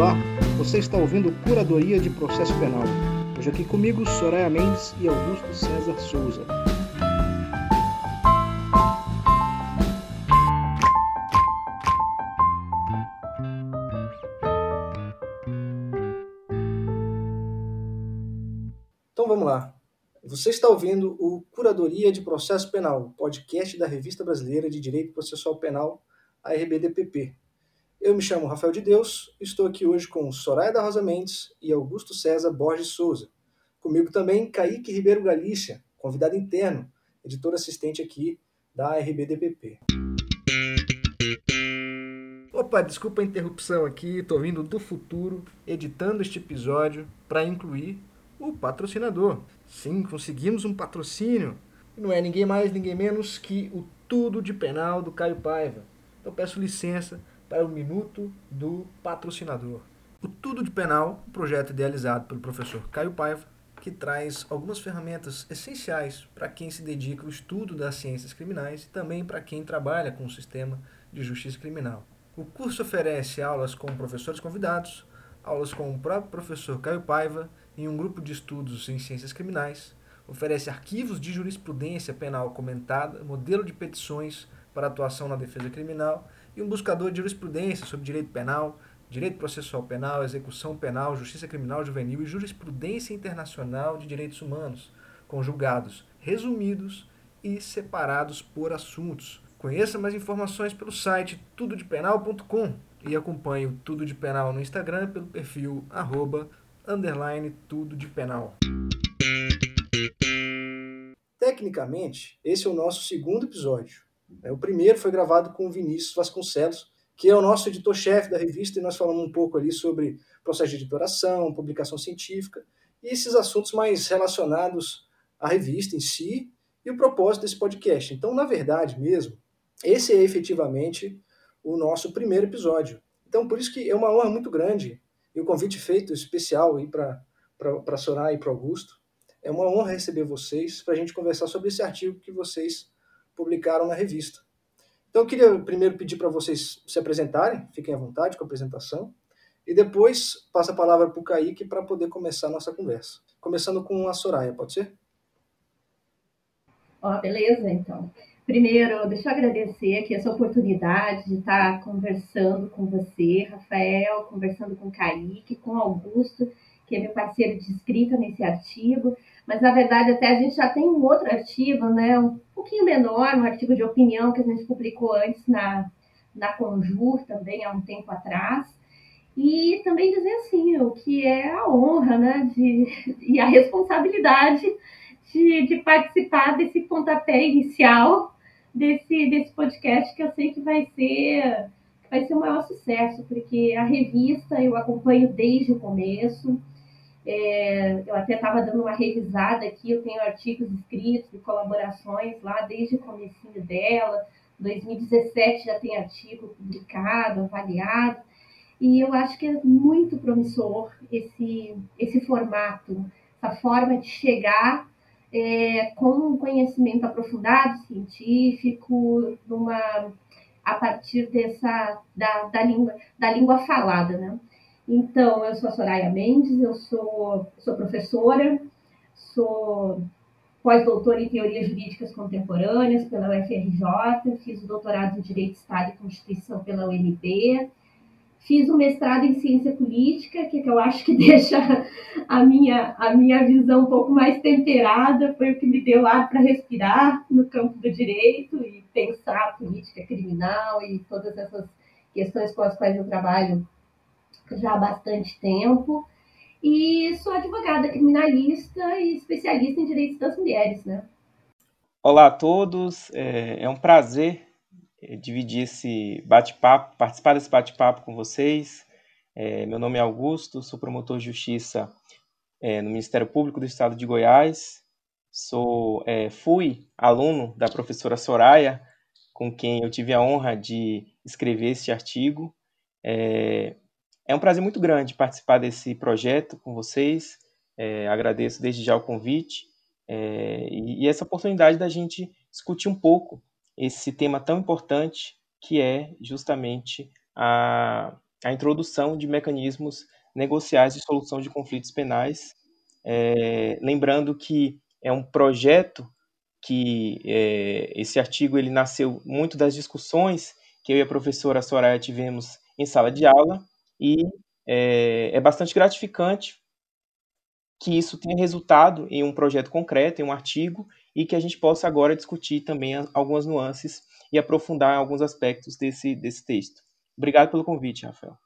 Olá, você está ouvindo Curadoria de Processo Penal. Hoje aqui comigo Soraya Mendes e Augusto César Souza. Então vamos lá. Você está ouvindo o Curadoria de Processo Penal, podcast da Revista Brasileira de Direito Processual Penal, a RBDPP. Eu me chamo Rafael de Deus, estou aqui hoje com Soraya da Rosa Mendes e Augusto César Borges Souza. Comigo também Kaique Ribeiro Galícia, convidado interno, editor assistente aqui da RBDPP. Opa, desculpa a interrupção aqui, estou vindo do futuro, editando este episódio para incluir o patrocinador. Sim, conseguimos um patrocínio. Não é ninguém mais, ninguém menos que o Tudo de Penal do Caio Paiva. Então peço licença para o Minuto do Patrocinador. O Tudo de Penal, um projeto idealizado pelo professor Caio Paiva, que traz algumas ferramentas essenciais para quem se dedica ao estudo das ciências criminais e também para quem trabalha com o sistema de justiça criminal. O curso oferece aulas com professores convidados, aulas com o próprio professor Caio Paiva em um grupo de estudos em ciências criminais, oferece arquivos de jurisprudência penal comentada, modelo de petições para atuação na defesa criminal e um buscador de jurisprudência sobre direito penal, direito processual penal, execução penal, justiça criminal juvenil e jurisprudência internacional de direitos humanos, com julgados resumidos e separados por assuntos. Conheça mais informações pelo site tudodepenal.com e acompanhe o Tudo de Penal no Instagram pelo perfil arroba, underline tudo de penal. Tecnicamente, esse é o nosso segundo episódio. É, o primeiro foi gravado com o Vinícius Vasconcelos, que é o nosso editor-chefe da revista, e nós falamos um pouco ali sobre processo de editoração, publicação científica, e esses assuntos mais relacionados à revista em si e o propósito desse podcast. Então, na verdade mesmo, esse é efetivamente o nosso primeiro episódio. Então, por isso que é uma honra muito grande, e o convite feito especial para a Soraya e para Augusto, é uma honra receber vocês para a gente conversar sobre esse artigo que vocês publicaram na revista. Então eu queria primeiro pedir para vocês se apresentarem, fiquem à vontade com a apresentação, e depois passo a palavra para o Kaique para poder começar a nossa conversa. Começando com a Soraya, pode ser? Ó, oh, beleza, então. Primeiro, deixa eu agradecer aqui essa oportunidade de estar conversando com você, Rafael, conversando com o Kaique, com Augusto, que é meu parceiro de escrita nesse artigo mas na verdade até a gente já tem um outro artigo, né, um pouquinho menor, um artigo de opinião que a gente publicou antes na, na Conjur também há um tempo atrás. E também dizer assim, o que é a honra né, de, e a responsabilidade de, de participar desse pontapé inicial desse, desse podcast que eu sei que vai ser vai ser o maior sucesso, porque a revista eu acompanho desde o começo, é, eu até estava dando uma revisada aqui, eu tenho artigos escritos e colaborações lá desde o comecinho dela. 2017 já tem artigo publicado, avaliado. E eu acho que é muito promissor esse, esse formato, essa forma de chegar é, com um conhecimento aprofundado, científico, numa, a partir dessa da, da, língua, da língua falada, né? Então, eu sou a Soraya Mendes, eu sou, sou professora, sou pós-doutora em Teorias Jurídicas Contemporâneas pela UFRJ, fiz o doutorado em Direito, Estado e Constituição pela UNB, fiz o mestrado em Ciência Política, que, é eu acho que deixa a minha, a minha visão um pouco mais temperada, foi o que me deu ar para respirar no campo do direito e pensar a política criminal e todas essas questões com as quais eu trabalho já há bastante tempo. E sou advogada criminalista e especialista em direitos das mulheres, né? Olá a todos, é, é um prazer é, dividir esse bate-papo, participar desse bate-papo com vocês. É, meu nome é Augusto, sou promotor de justiça é, no Ministério Público do Estado de Goiás. Sou, é, fui aluno da professora Soraya, com quem eu tive a honra de escrever esse artigo. É, é um prazer muito grande participar desse projeto com vocês. É, agradeço desde já o convite é, e, e, essa oportunidade da gente discutir um pouco esse tema tão importante que é justamente a, a introdução de mecanismos negociais de solução de conflitos penais. É, lembrando que é um projeto que é, esse artigo ele nasceu muito das discussões que eu e a professora Soraya tivemos em sala de aula e é, é bastante gratificante que isso tenha resultado em um projeto concreto, em um artigo, e que a gente possa agora discutir também algumas nuances e aprofundar alguns aspectos desse, desse texto. Obrigado pelo convite, Rafael.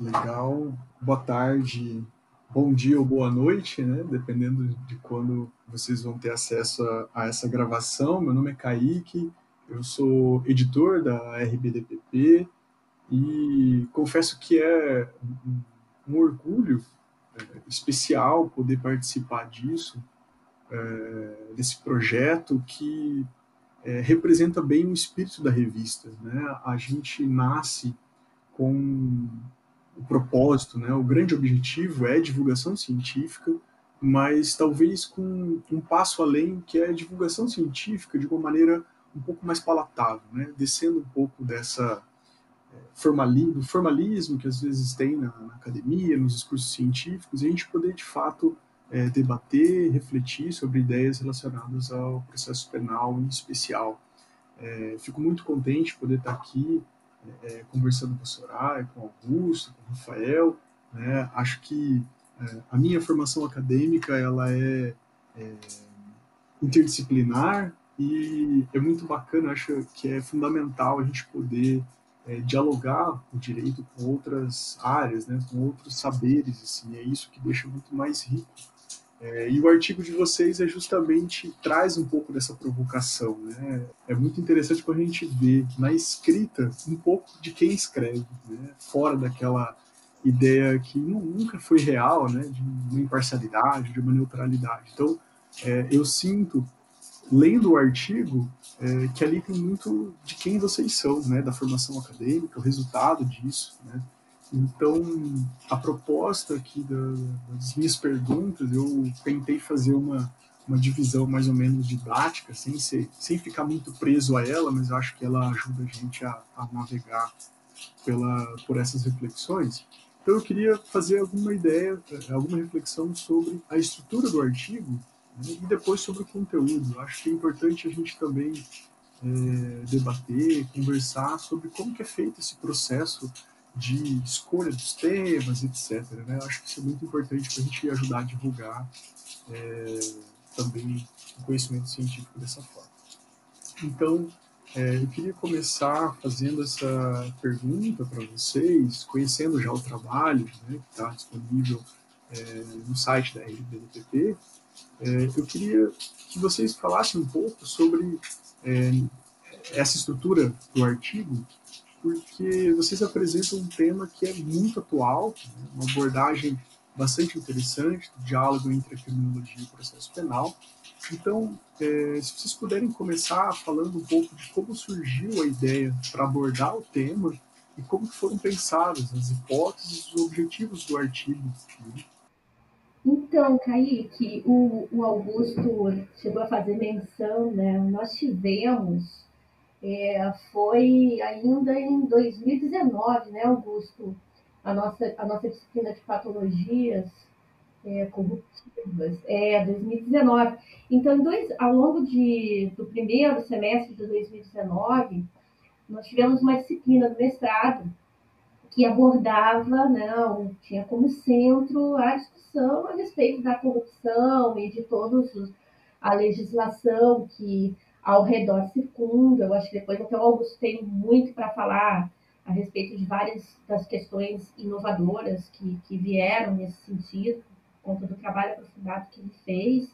Legal. Boa tarde, bom dia ou boa noite, né? Dependendo de quando vocês vão ter acesso a, a essa gravação. Meu nome é Kaique, eu sou editor da RBDPP e confesso que é um, orgulho é, especial poder participar disso, é, desse projeto que é, representa bem o espírito da revista. Né? A gente nasce com o propósito, né? o grande objetivo é divulgação científica, mas talvez com um passo além, que é a divulgação científica de uma maneira um pouco mais palatável, né? descendo um pouco dessa formalismo, do formalismo que às vezes tem na, na, academia, nos discursos científicos, e a gente poder de fato é, debater, refletir sobre ideias relacionadas ao processo penal em especial. É, fico muito contente de poder estar aqui é, conversando com a Soraya, com o Augusto, com o Rafael. Né? Acho que é, a minha formação acadêmica ela é, é, interdisciplinar e é muito bacana, acho que é fundamental a gente poder é, dialogar o direito com outras áreas, né, com outros saberes, assim, é isso que deixa muito mais rico é, e o artigo de vocês é justamente traz um pouco dessa provocação, né? É muito interessante quando a gente vê na escrita um pouco de quem escreve, né? Fora daquela ideia que nunca foi real, né? De uma imparcialidade, de uma neutralidade. Então, é, eu sinto lendo o artigo é, que ali tem muito de quem vocês são, né? Da formação acadêmica, o resultado disso, né? Então, a proposta aqui das minhas perguntas, eu tentei fazer uma, uma divisão mais ou menos didática, sem, ser, sem ficar muito preso a ela, mas acho que ela ajuda a gente a, a navegar pela, por essas reflexões. Então, eu queria fazer alguma ideia, alguma reflexão sobre a estrutura do artigo e depois sobre o conteúdo. Acho que é importante a gente também é, debater, conversar sobre como que é feito esse processo de escolha dos temas, etc. Né? Acho que isso é muito importante para a gente ajudar a divulgar é, também o conhecimento científico dessa forma. Então, é, eu queria começar fazendo essa pergunta para vocês, conhecendo já o trabalho né, que está disponível é, no site da RBDPP. É, eu queria que vocês falassem um pouco sobre é, essa estrutura do artigo porque vocês apresentam um tema que é muito atual, né? uma abordagem bastante interessante do diálogo entre a criminologia e o processo penal. Então, é, se vocês puderem começar falando um pouco de como surgiu a ideia para abordar o tema e como foram pensadas as hipóteses e os objetivos do artigo. Né? Então, Kaique, o, o Augusto chegou a fazer menção, né? Nós tivemos é, foi ainda em 2019, né, Augusto? A nossa, a nossa disciplina de patologias é, corruptivas. É, 2019. Então, dois, ao longo de, do primeiro semestre de 2019, nós tivemos uma disciplina do mestrado que abordava, não, tinha como centro a discussão a respeito da corrupção e de todos os, a legislação que ao redor circunda. Eu acho que depois até o Augusto tem muito para falar a respeito de várias das questões inovadoras que, que vieram nesse sentido, por conta do trabalho aprofundado que ele fez.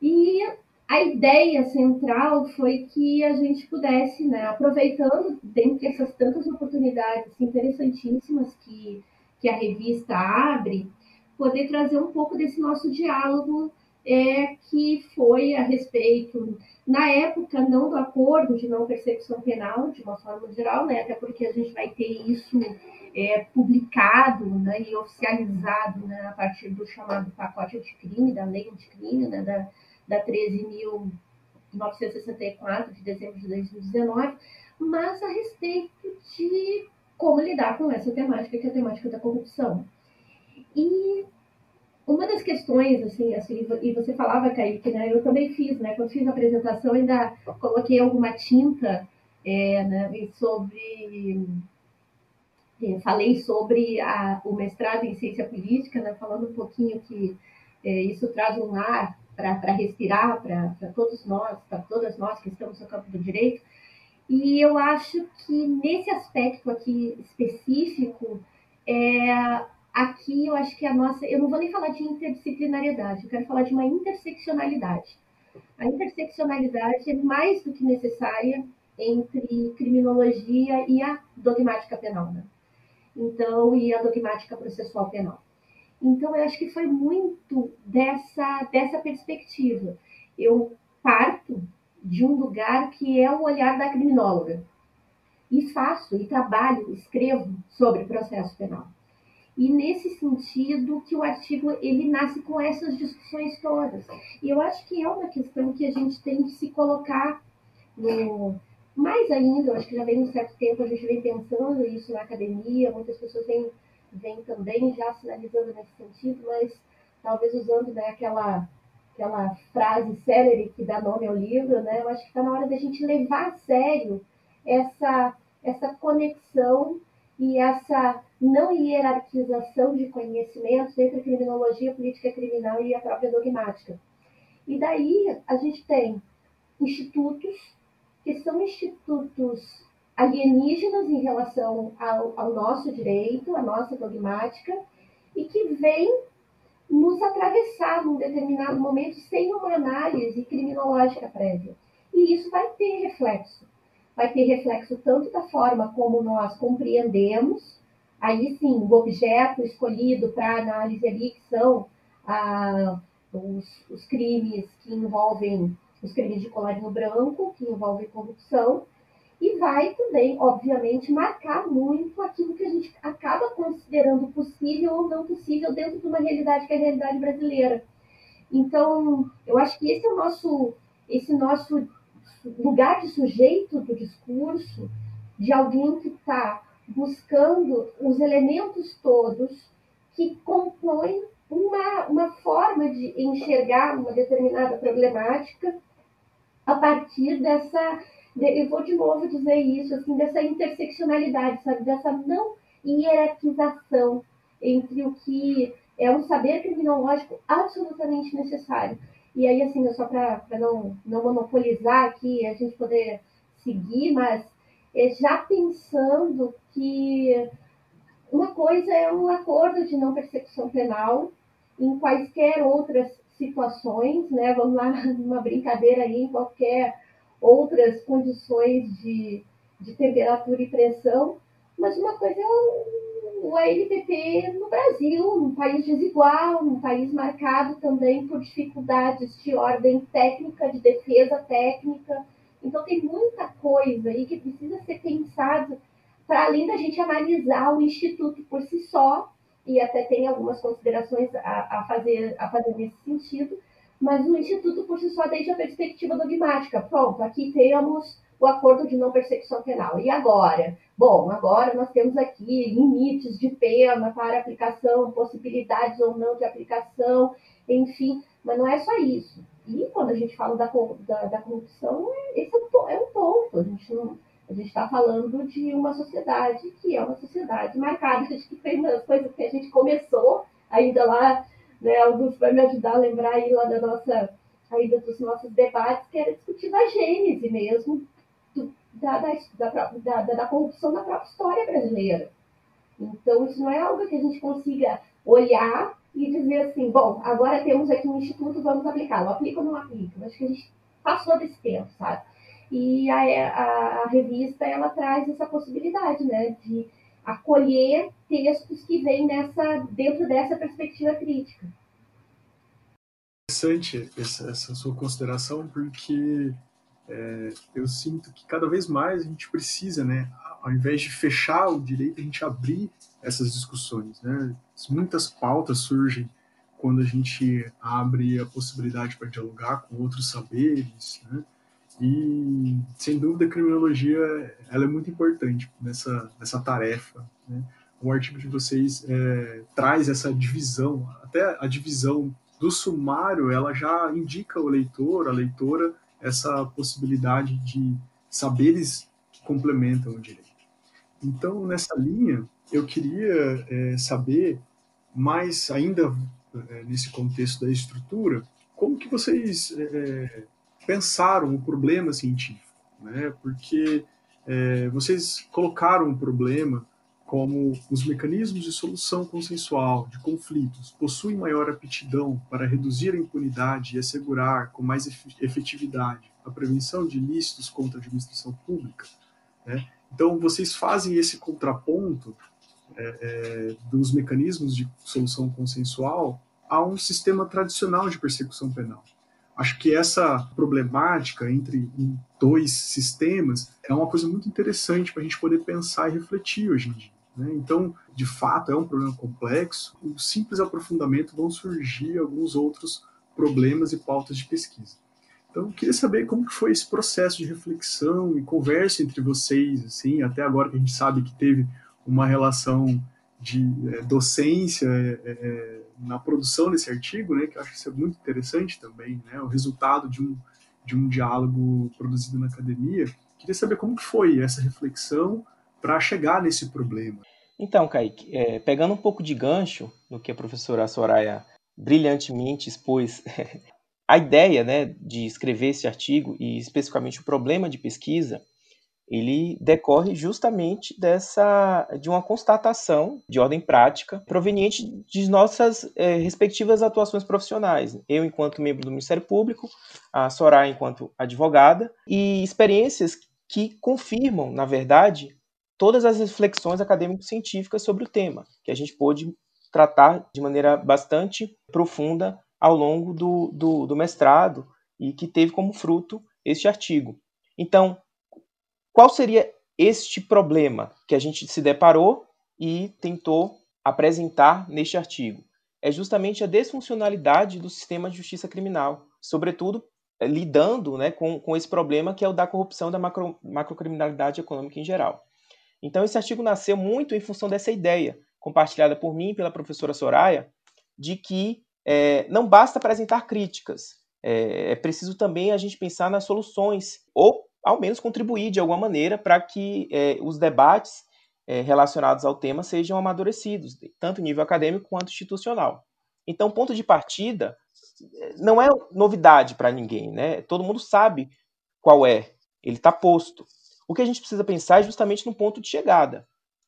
E a ideia central foi que a gente pudesse, né, aproveitando dentre essas tantas oportunidades interessantíssimas que, que a revista abre, poder trazer um pouco desse nosso diálogo é, que foi a respeito, na época, não do acordo de não persecução penal, de uma forma geral, né, até porque a gente vai ter isso é, publicado né, e oficializado né, a partir do chamado pacote anticrime, da lei anticrime, né, da, da 13.964, de dezembro de 2019, mas a respeito de como lidar com essa temática, que é a temática da corrupção. E uma das questões, assim, assim, e você falava, Kaique, né? Eu também fiz, né? Quando fiz a apresentação, ainda coloquei alguma tinta é, né, sobre. É, falei sobre a, o mestrado em ciência política, né, falando um pouquinho que é, isso traz um ar para respirar para todos nós, para todas nós que estamos no campo do direito. E eu acho que nesse aspecto aqui específico, é, aqui eu acho que a nossa. Eu não vou nem falar de interdisciplinariedade, eu quero falar de uma interseccionalidade. A interseccionalidade é mais do que necessária entre criminologia e a dogmática penal, né? Então, e a dogmática processual penal. Então, eu acho que foi muito dessa, dessa perspectiva. Eu parto de um lugar que é o olhar da criminóloga. E faço, e trabalho, escrevo sobre processo penal. E nesse sentido que o artigo ele nasce com essas discussões todas. E eu acho que é uma questão que a gente tem que se colocar no mais ainda, eu acho que já vem um certo tempo a gente vem pensando isso na academia, muitas pessoas vêm, vêm também já sinalizando nesse sentido, mas talvez usando né, aquela, aquela frase célere que dá nome ao livro, né, eu acho que está na hora da gente levar a sério essa, essa conexão e essa não hierarquização de conhecimentos entre a criminologia, política criminal e a própria dogmática. E daí a gente tem institutos que são institutos alienígenas em relação ao, ao nosso direito, à nossa dogmática, e que vêm nos atravessar num determinado momento sem uma análise criminológica prévia. E isso vai ter reflexo. Vai ter reflexo tanto da forma como nós compreendemos, aí sim, o objeto escolhido para análise ali, que são ah, os, os crimes que envolvem os crimes de colarinho branco, que envolvem corrupção, e vai também, obviamente, marcar muito aquilo que a gente acaba considerando possível ou não possível dentro de uma realidade que é a realidade brasileira. Então, eu acho que esse é o nosso, esse nosso lugar de sujeito do discurso, de alguém que está buscando os elementos todos que compõem uma, uma forma de enxergar uma determinada problemática a partir dessa, eu vou de novo dizer isso, assim, dessa interseccionalidade, sabe, dessa não hierarquização entre o que é um saber criminológico absolutamente necessário. E aí, assim, só para não, não monopolizar aqui, a gente poder seguir, mas é, já pensando que uma coisa é um acordo de não persecução penal em quaisquer outras situações, né? Vamos lá, numa brincadeira aí, em qualquer outras condições de, de temperatura e pressão, mas uma coisa é o, ANPP no Brasil, um país desigual, um país marcado também por dificuldades de ordem técnica, de defesa técnica. Então tem muita coisa aí que precisa ser pensada para além da gente analisar o instituto por si só, e até tem algumas considerações a, a, fazer, a fazer nesse sentido, mas o Instituto por si só desde a perspectiva dogmática. Pronto, aqui temos o acordo de não persecução penal. E agora? Bom, agora nós temos aqui limites de pena para aplicação, possibilidades ou não de aplicação, enfim, mas não é só isso. E quando a gente fala da, da, da corrupção, esse é um ponto. A gente não, a gente está falando de uma sociedade que é uma sociedade marcada de que tem umas coisas que a gente começou ainda lá, né? Augusto vai me ajudar a lembrar aí lá da nossa, ainda dos nossos debates, que era discutir a gênese mesmo do, da, da, da, da, corrupção da própria história brasileira. Então, isso não é algo que a gente consiga olhar e dizer assim, bom, agora temos aqui um instituto, vamos aplicá-lo. Aplica ou não aplica? Acho que a gente passou desse tempo, sabe? E a, a, a revista ela traz essa possibilidade, né, de acolher textos que vêm nessa, dentro dessa perspectiva crítica. Interessante essa, essa sua consideração, porque é, eu sinto que cada vez mais a gente precisa, né, ao invés de fechar o direito, a gente abrir essas discussões. Né? Muitas pautas surgem quando a gente abre a possibilidade para dialogar com outros saberes, né? E, sem dúvida, a criminologia ela é muito importante nessa, nessa tarefa. Né? O artigo de vocês é, traz essa divisão, até a divisão do sumário, ela já indica ao leitor, a leitora, essa possibilidade de saberes que complementam o direito. Então, nessa linha, eu queria é, saber mais ainda é, nesse contexto da estrutura, como que vocês é, pensaram o problema científico, né? Porque é, vocês colocaram o problema como os mecanismos de solução consensual de conflitos possuem maior aptidão para reduzir a impunidade e assegurar com mais efetividade a prevenção de ilícitos contra a administração pública. Né? Então, vocês fazem esse contraponto é, é, dos mecanismos de solução consensual a um sistema tradicional de persecução penal. Acho que essa problemática entre dois sistemas é uma coisa muito interessante para a gente poder pensar e refletir hoje em dia. Né? Então, de fato, é um problema complexo. O simples aprofundamento vão surgir alguns outros problemas e pautas de pesquisa. Então, eu queria saber como que foi esse processo de reflexão e conversa entre vocês, assim, até agora que a gente sabe que teve uma relação de é, docência é, é, na produção desse artigo, né, que eu acho que isso é muito interessante também, né, o resultado de um, de um diálogo produzido na academia. Queria saber como que foi essa reflexão para chegar nesse problema. Então, Kaique, é, pegando um pouco de gancho no que a professora Soraya brilhantemente expôs, a ideia né, de escrever esse artigo e especificamente o problema de pesquisa ele decorre justamente dessa de uma constatação de ordem prática proveniente de nossas é, respectivas atuações profissionais. Eu enquanto membro do Ministério Público, a Soraya enquanto advogada e experiências que confirmam, na verdade, todas as reflexões acadêmico-científicas sobre o tema, que a gente pôde tratar de maneira bastante profunda ao longo do, do, do mestrado e que teve como fruto este artigo. Então, qual seria este problema que a gente se deparou e tentou apresentar neste artigo? É justamente a desfuncionalidade do sistema de justiça criminal, sobretudo eh, lidando né, com, com esse problema que é o da corrupção da macro, macrocriminalidade econômica em geral. Então, esse artigo nasceu muito em função dessa ideia, compartilhada por mim e pela professora Soraya, de que é, não basta apresentar críticas, é, é preciso também a gente pensar nas soluções, ou ao menos contribuir de alguma maneira para que é, os debates é, relacionados ao tema sejam amadurecidos, tanto nível acadêmico quanto institucional. Então, ponto de partida não é novidade para ninguém, né? Todo mundo sabe qual é, ele está posto. O que a gente precisa pensar é justamente no ponto de chegada.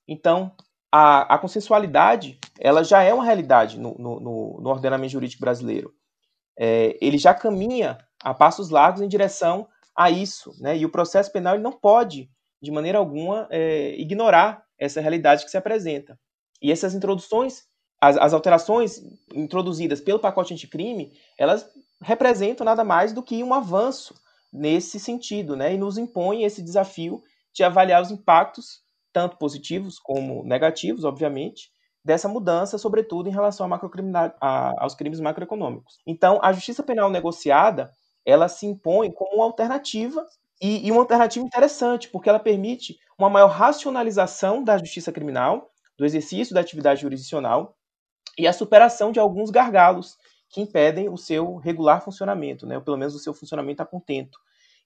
Então, a, a consensualidade, ela já é uma realidade no, no, no ordenamento jurídico brasileiro. É, ele já caminha a passos largos em direção a isso, né? E o processo penal ele não pode, de maneira alguma, é, ignorar essa realidade que se apresenta. E essas introduções, as, as alterações introduzidas pelo pacote anticrime, elas representam nada mais do que um avanço nesse sentido, né? E nos impõe esse desafio de avaliar os impactos, tanto positivos como negativos, obviamente, dessa mudança, sobretudo em relação a aos crimes macroeconômicos. Então, a justiça penal negociada ela se impõe como uma alternativa e, e uma alternativa interessante, porque ela permite uma maior racionalização da justiça criminal, do exercício da atividade jurisdicional e a superação de alguns gargalos que impedem o seu regular funcionamento, né, ou pelo menos o seu funcionamento a contento.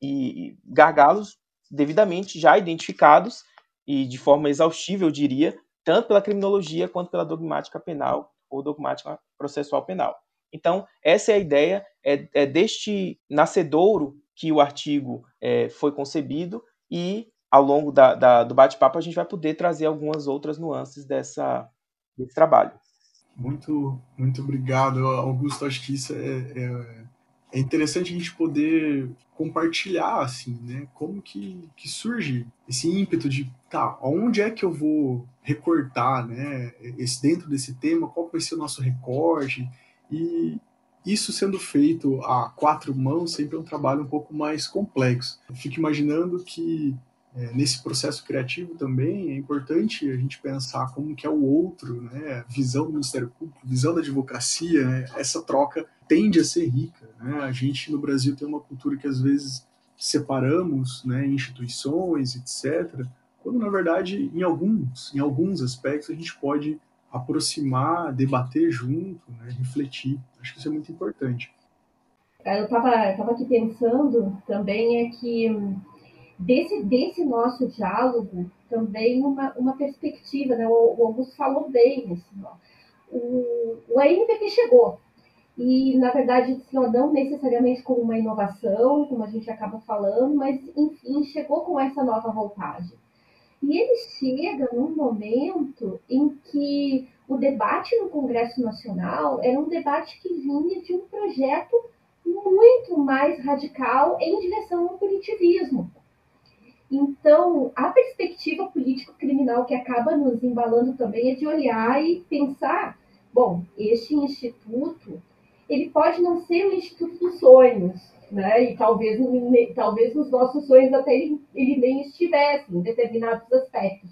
E, gargalos devidamente já identificados e de forma exaustiva, eu diria, tanto pela criminologia quanto pela dogmática penal ou dogmática processual penal. Então, essa é a ideia, é, é deste nascedouro que o artigo é, foi concebido e ao longo da, da, do bate-papo a gente vai poder trazer algumas outras nuances dessa, desse trabalho. Muito, muito obrigado, Augusto. Acho que isso é, é, é interessante a gente poder compartilhar, assim, né? Como que, que surge esse ímpeto de, tá, onde é que eu vou recortar, né? Esse, dentro desse tema, qual vai ser o nosso recorte? E isso sendo feito a quatro mãos sempre é um trabalho um pouco mais complexo. Eu fico imaginando que é, nesse processo criativo também é importante a gente pensar como que é o outro, né? visão do Ministério Público, visão da advocacia, né? essa troca tende a ser rica. Né? A gente no Brasil tem uma cultura que às vezes separamos né, instituições, etc., quando na verdade em alguns, em alguns aspectos a gente pode aproximar, debater junto, né, refletir. Acho que isso é muito importante. Eu estava tava aqui pensando também é que desse, desse nosso diálogo também uma, uma perspectiva, né? o, o Augusto falou bem, assim, ó. o, o ANPP chegou, e, na verdade, assim, não necessariamente com uma inovação, como a gente acaba falando, mas, enfim, chegou com essa nova roupagem. E ele chega num momento em que o debate no Congresso Nacional era um debate que vinha de um projeto muito mais radical em direção ao punitivismo. Então, a perspectiva político-criminal que acaba nos embalando também é de olhar e pensar, bom, este instituto ele pode não ser o Instituto dos Sonhos, né? E talvez, talvez nos nossos sonhos até ele, ele nem estivesse em determinados aspectos.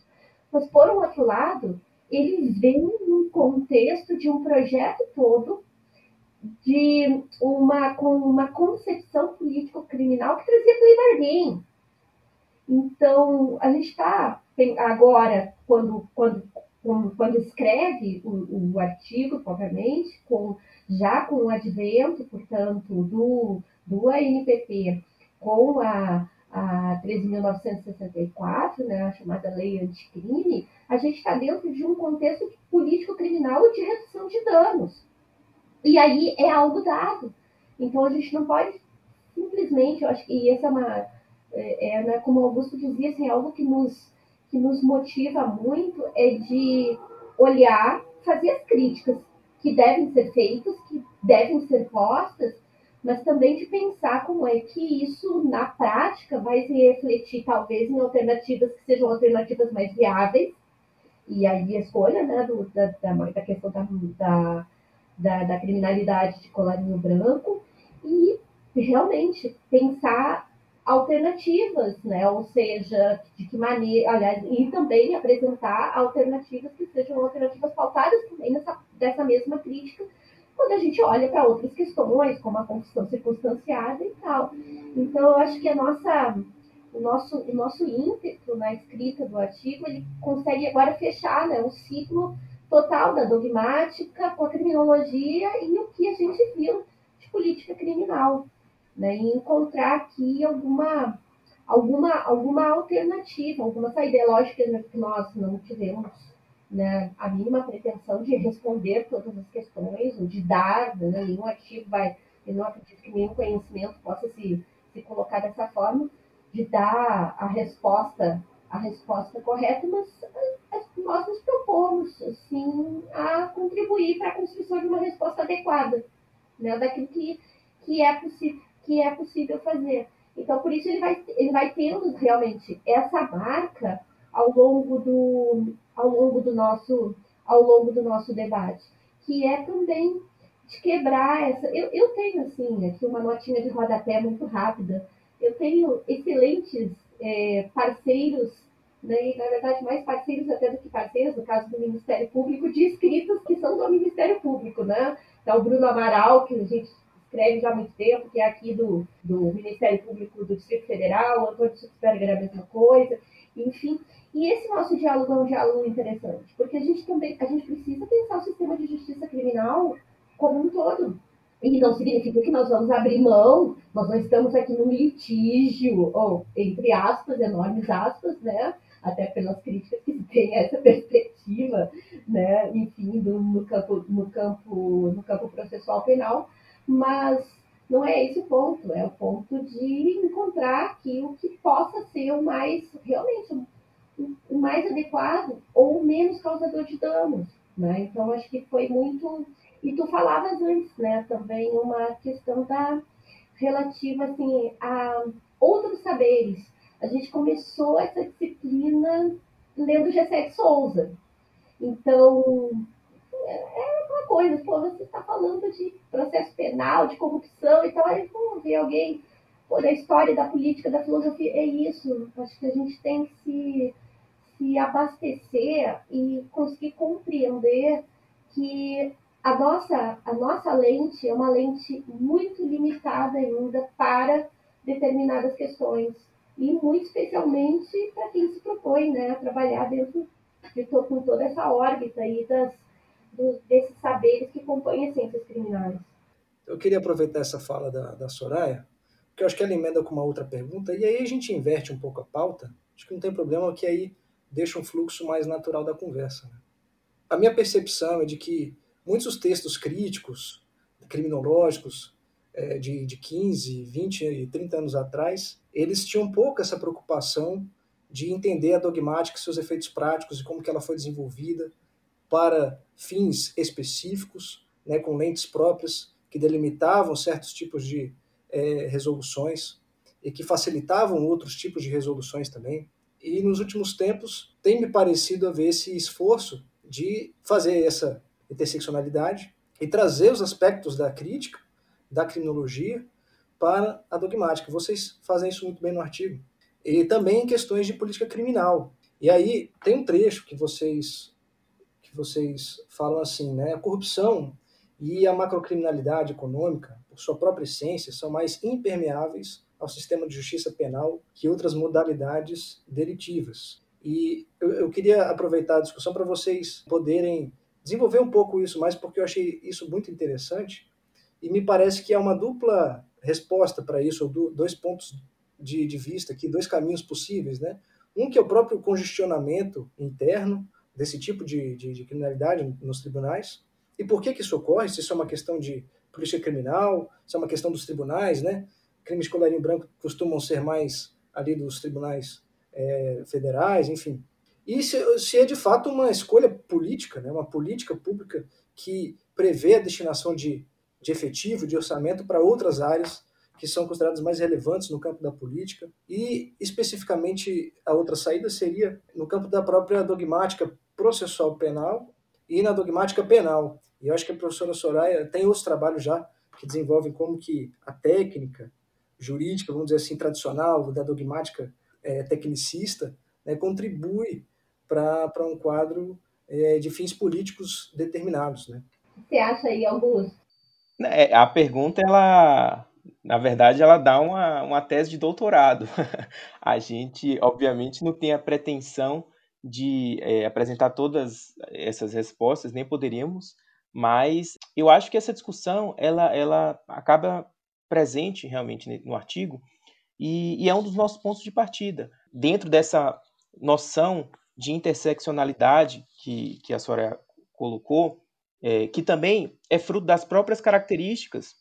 Mas, por um outro lado, ele vem num contexto de um projeto todo de uma, com uma concepção político-criminal que trazia play. Então, a gente está agora, quando, quando, quando escreve o, o artigo, provavelmente, com já com o advento, portanto, do, do ANPP com a, a 13.964, né, a chamada lei anticrime, a gente está dentro de um contexto político-criminal de redução de danos. E aí é algo dado. Então a gente não pode simplesmente, eu acho que essa é uma, é, é né, como o Augusto dizia, assim, algo que nos, que nos motiva muito é de olhar, fazer as críticas que devem ser feitas, que devem ser postas, mas também de pensar como é que isso, na prática, vai se refletir, talvez, em alternativas que sejam alternativas mais viáveis, e aí a escolha né, do, da, da, da, questão da, da, da, da criminalidade de colarinho branco, e realmente pensar alternativas, né? Ou seja, de que maneira, aliás, e também apresentar alternativas que sejam alternativas pautadas também nessa, dessa mesma crítica, quando a gente olha para outras questões, como a confissão circunstanciada e tal. Então, eu acho que a nossa, o nosso, o nosso ímpeto na escrita do artigo, ele consegue agora fechar né, o ciclo total da dogmática com a criminologia e o que a gente viu de política criminal né, e encontrar aqui alguma, alguma, alguma alternativa, alguma saída. É lógico que nós não tivemos né, a mínima pretensão de responder todas as questões, ou de dar, né, nenhum artigo vai, eu não acredito que nenhum conhecimento possa se, se colocar dessa forma, de dar a resposta, a resposta correta, mas nós nos propomos, assim, a contribuir para a construção de uma resposta adequada, né, daquilo que, que é que é possível fazer. Então, por isso, ele vai, ele vai tendo realmente essa marca ao longo do, ao longo do, nosso, ao longo do nosso debate, que é também de quebrar essa. Eu, eu tenho, assim, aqui uma notinha de rodapé muito rápida. Eu tenho excelentes é, parceiros, né, na verdade, mais parceiros até do que parceiros, no caso do Ministério Público, de escritos que são do Ministério Público, né? Então, o Bruno Amaral, que a gente escreve já há muito tempo, que é aqui do, do Ministério Público do Distrito Federal, o Antônio Sutzberger é a mesma coisa, enfim. E esse nosso diálogo é um diálogo interessante, porque a gente também a gente precisa pensar o sistema de justiça criminal como um todo. E não significa que nós vamos abrir mão, nós não estamos aqui num litígio, ou, entre aspas, enormes aspas, né? Até pelas críticas que tem essa perspectiva, né? Enfim, do, no, campo, no, campo, no campo processual penal, mas não é esse o ponto, é o ponto de encontrar aqui o que possa ser o mais, realmente, o mais adequado ou menos causador de danos, né? Então, acho que foi muito... E tu falavas antes, né, também uma questão da relativa, assim, a outros saberes. A gente começou essa disciplina lendo Gessé Souza. Então, é uma coisa, pô, você está falando de processo penal, de corrupção e tal, aí pô, ver alguém pô, da história, da política, da filosofia, é isso. Acho que a gente tem que se, se abastecer e conseguir compreender que a nossa, a nossa lente é uma lente muito limitada ainda para determinadas questões. E muito especialmente para quem se propõe né, a trabalhar dentro de com toda essa órbita aí das, desses saberes que compõem as ciências criminais. Eu queria aproveitar essa fala da, da Soraya, porque eu acho que ela emenda com uma outra pergunta, e aí a gente inverte um pouco a pauta. Acho que não tem problema, que aí deixa um fluxo mais natural da conversa. Né? A minha percepção é de que muitos textos críticos, criminológicos, é, de, de 15, 20 e 30 anos atrás, eles tinham pouco essa preocupação de entender a dogmática, seus efeitos práticos e como que ela foi desenvolvida para fins específicos, né, com lentes próprias que delimitavam certos tipos de é, resoluções e que facilitavam outros tipos de resoluções também. E nos últimos tempos tem me parecido haver esse esforço de fazer essa interseccionalidade e trazer os aspectos da crítica, da criminologia, para a dogmática. Vocês fazem isso muito bem no artigo. E também em questões de política criminal. E aí tem um trecho que vocês que vocês falam assim, né? A corrupção e a macrocriminalidade econômica, por sua própria essência, são mais impermeáveis ao sistema de justiça penal que outras modalidades delitivas. E eu, eu queria aproveitar a discussão para vocês poderem desenvolver um pouco isso mais, porque eu achei isso muito interessante e me parece que é uma dupla resposta para isso, ou dois pontos de, de vista aqui, dois caminhos possíveis, né? Um que é o próprio congestionamento interno desse tipo de, de, de criminalidade nos tribunais. E por que, que isso ocorre? Se isso é uma questão de polícia criminal, se é uma questão dos tribunais, né? Crimes de colarinho branco costumam ser mais ali dos tribunais é, federais, enfim. E se, se, é de fato uma escolha política, né? uma política pública que prevê a destinação de, de efetivo, de orçamento para outras áreas que são consideradas mais relevantes no campo da política. E, especificamente, a outra saída seria no campo da própria dogmática processual penal e na dogmática penal. E eu acho que a professora Soraya tem outros trabalhos já que desenvolvem como que a técnica jurídica, vamos dizer assim, tradicional, da dogmática é, tecnicista, né, contribui para um quadro é, de fins políticos determinados. Né? Você acha aí, Augusto? É, a pergunta, ela, na verdade, ela dá uma, uma tese de doutorado. a gente, obviamente, não tem a pretensão de é, apresentar todas essas respostas, nem poderíamos, mas eu acho que essa discussão ela, ela acaba presente realmente no artigo e, e é um dos nossos pontos de partida. Dentro dessa noção de interseccionalidade que, que a Soraya colocou, é, que também é fruto das próprias características,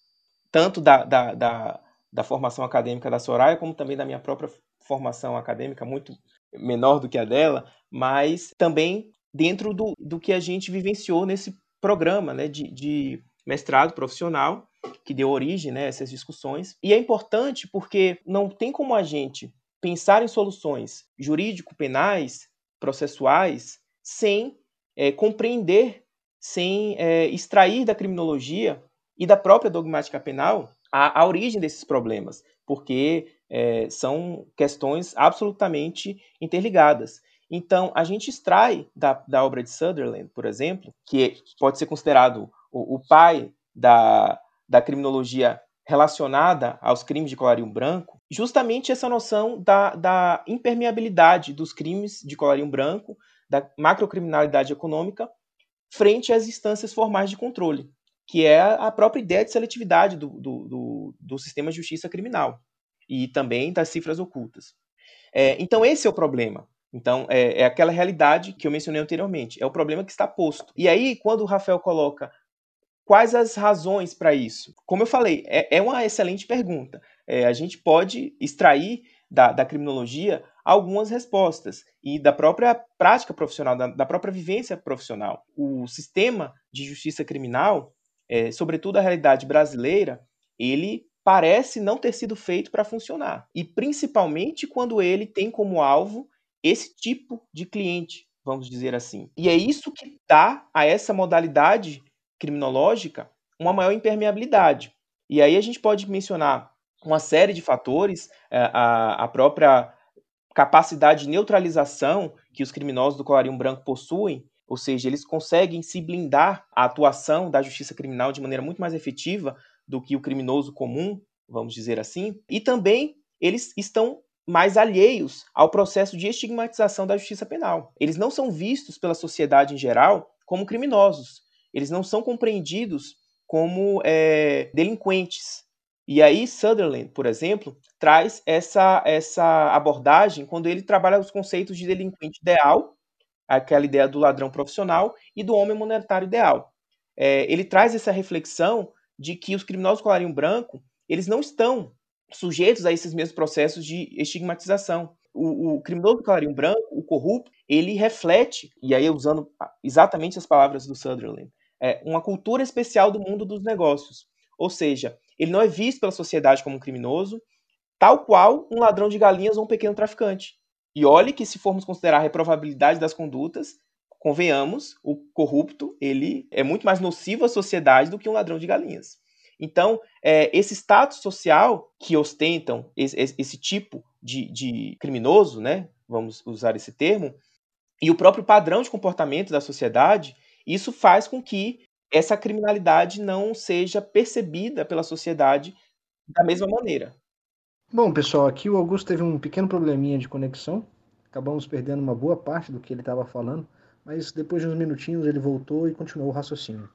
tanto da, da, da, da, formação acadêmica da Soraya, como também da minha própria formação acadêmica, muito menor do que a dela, mas também dentro do, do que a gente vivenciou nesse programa né, de, de mestrado profissional, que deu origem né, a essas discussões. E é importante porque não tem como a gente pensar em soluções jurídico-penais, processuais, sem é, compreender, sem é, extrair da criminologia e da própria dogmática penal a, a origem desses problemas, porque é, são questões absolutamente interligadas. Então, a gente extrai da, da obra de Sutherland, por exemplo, que pode ser considerado o, o pai da, da criminologia relacionada aos crimes de colarinho branco, justamente essa noção da, da impermeabilidade dos crimes de colarinho branco, da macrocriminalidade econômica, frente às instâncias formais de controle, que é a própria ideia de seletividade do, do, do, do sistema de justiça criminal e também das cifras ocultas. É, então, esse é o problema. Então, é, é, aquela realidade que eu mencionei anteriormente. É o problema que está posto. E aí, quando o Rafael coloca Quais as razões para isso? Como eu falei, é, é uma excelente pergunta. É, a gente pode extrair da, da, criminologia algumas respostas e da própria prática profissional, da, da própria vivência profissional. O sistema de justiça criminal, é, sobretudo a realidade brasileira, ele parece não ter sido feito para funcionar. E principalmente quando ele tem como alvo esse tipo de cliente, vamos dizer assim. E é isso que dá a essa modalidade criminológica uma maior impermeabilidade. E aí a gente pode mencionar uma série de fatores, é, a, a própria capacidade de neutralização que os criminosos do colarinho branco possuem, ou seja, eles conseguem se blindar a atuação da justiça criminal de maneira muito mais efetiva do que o criminoso comum, vamos dizer assim, e também eles estão mais alheios ao processo de estigmatização da justiça penal. Eles não são vistos pela sociedade em geral como criminosos. Eles não são compreendidos como é, delinquentes. E aí Sutherland, por exemplo, traz essa, essa abordagem quando ele trabalha os conceitos de delinquente ideal, aquela ideia do ladrão profissional, e do homem monetário ideal. É, ele traz essa reflexão de que os criminosos colarinho branco eles não estão sujeitos a esses mesmos processos de estigmatização. O, o criminoso do colarinho branco, o corrupto, ele reflete, e aí usando exatamente as palavras do Sutherland, é, uma cultura especial do mundo dos negócios. Ou seja, ele não é visto pela sociedade como um criminoso, tal qual um ladrão de galinhas ou um pequeno traficante. E olhe que se formos considerar a reprovabilidade das condutas, convenhamos, o corrupto ele é muito mais nocivo à sociedade do que um ladrão de galinhas. Então, é, esse status social que ostentam esse, esse tipo de, de, criminoso, né, vamos usar esse termo, e o próprio padrão de comportamento da sociedade, isso faz com que essa criminalidade não seja percebida pela sociedade da mesma maneira. Bom, pessoal, aqui o Augusto teve um pequeno probleminha de conexão. Acabamos perdendo uma boa parte do que ele estava falando, mas depois de uns minutinhos ele voltou e continuou o raciocínio.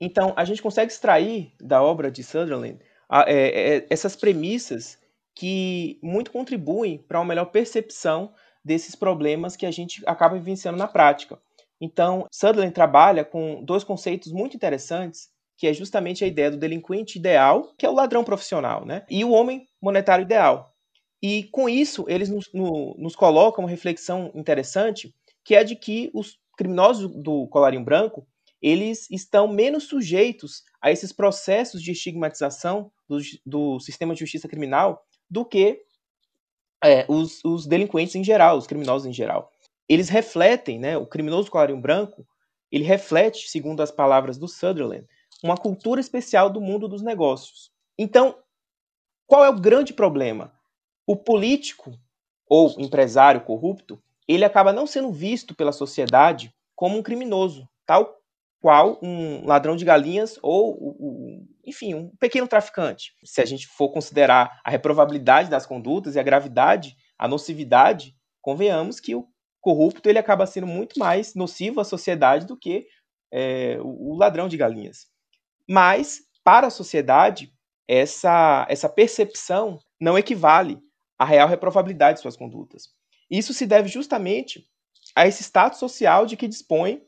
Então, a gente consegue extrair da obra de Sutherland é, é, essas premissas que muito contribuem para uma melhor percepção desses problemas que a gente acaba vivenciando na prática. Então, Sutherland trabalha com dois conceitos muito interessantes que é justamente a ideia do delinquente ideal, que é o ladrão profissional, né? e o homem monetário ideal. E com isso, eles nos, no, nos colocam uma reflexão interessante, que é de que os criminosos do colarinho branco, eles estão menos sujeitos a esses processos de estigmatização do, do sistema de justiça criminal do que é, os, os, delinquentes em geral, os criminosos em geral. Eles refletem, né, o criminoso colarinho branco, ele reflete, segundo as palavras do Sutherland, uma cultura especial do mundo dos negócios. Então, qual é o grande problema? O político ou empresário corrupto, ele acaba não sendo visto pela sociedade como um criminoso, tal qual um ladrão de galinhas ou, enfim, um pequeno traficante. Se a gente for considerar a reprovabilidade das condutas e a gravidade, a nocividade, convenhamos que o corrupto ele acaba sendo muito mais nocivo à sociedade do que é, o ladrão de galinhas. Mas, para a sociedade, essa, essa percepção não equivale à real reprovabilidade de suas condutas. Isso se deve justamente a esse status social de que dispõem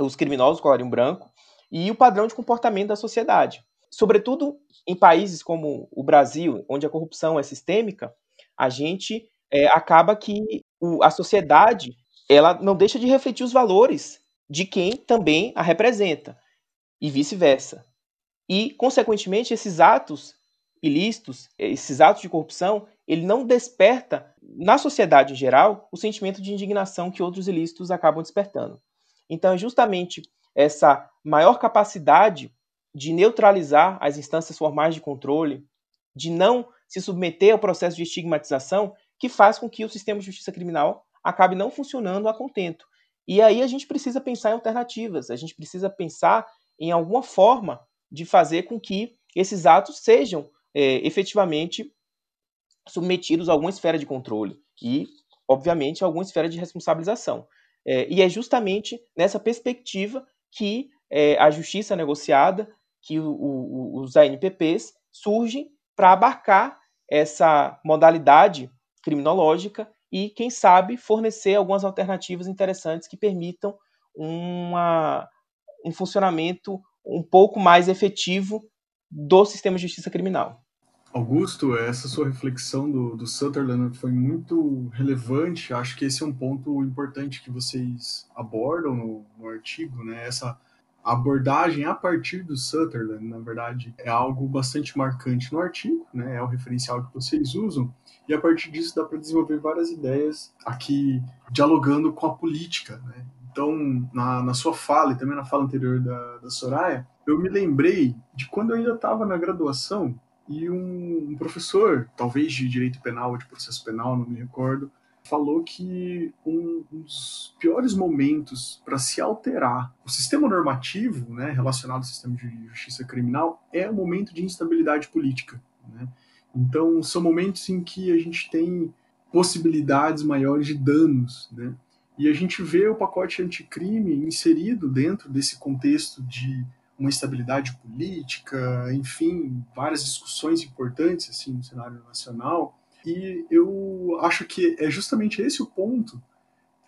os criminosos colarinho branco e o padrão de comportamento da sociedade. Sobretudo em países como o Brasil, onde a corrupção é sistêmica, a gente é, acaba que o, a sociedade ela não deixa de refletir os valores de quem também a representa e vice-versa. E, consequentemente, esses atos ilícitos, esses atos de corrupção, ele não desperta na sociedade em geral o sentimento de indignação que outros ilícitos acabam despertando. Então, é justamente essa maior capacidade de neutralizar as instâncias formais de controle, de não se submeter ao processo de estigmatização, que faz com que o sistema de justiça criminal acabe não funcionando a contento. E aí a gente precisa pensar em alternativas, a gente precisa pensar em alguma forma de fazer com que esses atos sejam é, efetivamente submetidos a alguma esfera de controle e, obviamente, a alguma esfera de responsabilização. É, e é justamente nessa perspectiva que é, a justiça negociada, que o, o, os ANPPs surgem para abarcar essa modalidade criminológica e, quem sabe, fornecer algumas alternativas interessantes que permitam uma, um funcionamento um pouco mais efetivo do sistema de justiça criminal. Augusto, essa sua reflexão do, do Sutherland foi muito relevante. Acho que esse é um ponto importante que vocês abordam no, no artigo, né? Essa abordagem a partir do Sutherland, na verdade, é algo bastante marcante no artigo, né? É o referencial que vocês usam e a partir disso dá para desenvolver várias ideias aqui dialogando com a política, né? Então, na, na sua fala e também na fala anterior da, da Soraya, eu me lembrei de quando eu ainda estava na graduação e um, um, professor, talvez de direito penal ou de processo penal, não me recordo, falou que um dos piores momentos para se alterar o sistema normativo, né, relacionado ao sistema de justiça criminal, é o momento de instabilidade política. Né? Então, são momentos em que a gente tem possibilidades maiores de danos, né? E a gente vê o pacote anticrime inserido dentro desse contexto de uma estabilidade política, enfim, várias discussões importantes assim no cenário nacional. E eu acho que é justamente esse o ponto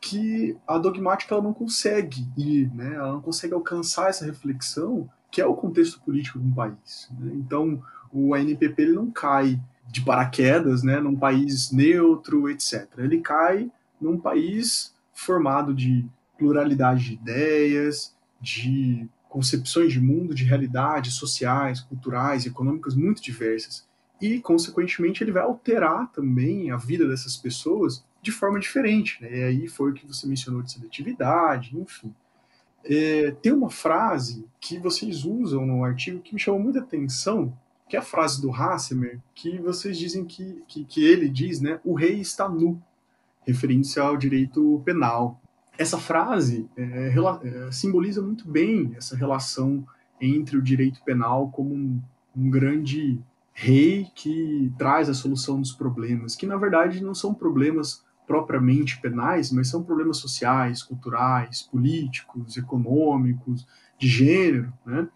que a dogmática ela não consegue ir, né? Ela não consegue alcançar essa reflexão que é o contexto político de um país. Né? Então, o ANPP ele não cai de paraquedas, né, num país neutro, etc. Ele cai num país formado de pluralidade de ideias, de concepções de mundo, de realidades sociais, culturais, econômicas muito diversas. E, consequentemente, ele vai alterar também a vida dessas pessoas de forma diferente. Né? E aí foi o que você mencionou de seletividade, enfim. É, tem uma frase que vocês usam no artigo que me chamou muita atenção, que é a frase do Hassemer, que vocês dizem que, que, que ele diz, né, o rei está nu, referindo-se ao direito penal. Essa frase é, é, simboliza muito bem essa relação entre o direito penal como um, um grande rei que traz a solução dos problemas, que na verdade não são problemas propriamente penais, mas são problemas sociais, culturais, políticos, econômicos, de gênero, né?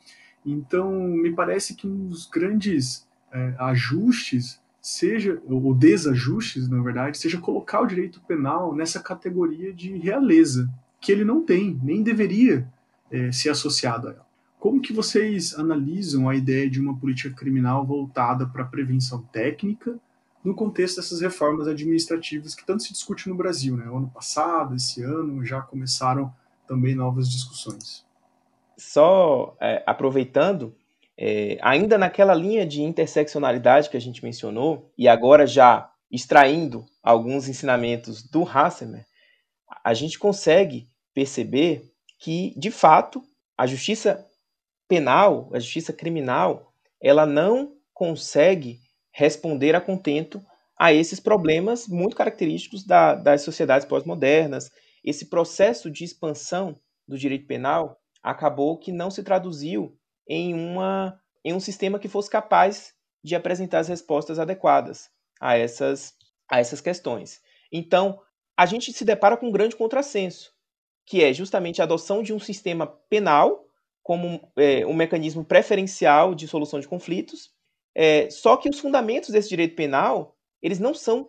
Então, me parece que um dos grandes é, ajustes seja, ou desajustes, na verdade, seja colocar o direito penal nessa categoria de realeza, que ele não tem, nem deveria é, ser associado a ela. Como que vocês analisam a ideia de uma política criminal voltada para a prevenção técnica no contexto dessas reformas administrativas que tanto se discute no Brasil? Né? O ano passado, esse ano, já começaram também novas discussões só é, aproveitando, é, ainda naquela linha de interseccionalidade que a gente mencionou, e agora já extraindo alguns ensinamentos do Hassemer, a gente consegue perceber que, de fato, a justiça penal, a justiça criminal, ela não consegue responder a contento a esses problemas muito característicos da, das sociedades pós-modernas. Esse processo de expansão do direito penal acabou que não se traduziu em, uma, em um sistema que fosse capaz de apresentar as respostas adequadas a essas, a essas questões. Então, a gente se depara com um grande contrassenso, que é justamente a adoção de um sistema penal como é, um mecanismo preferencial de solução de conflitos, é, só que os fundamentos desse direito penal eles não são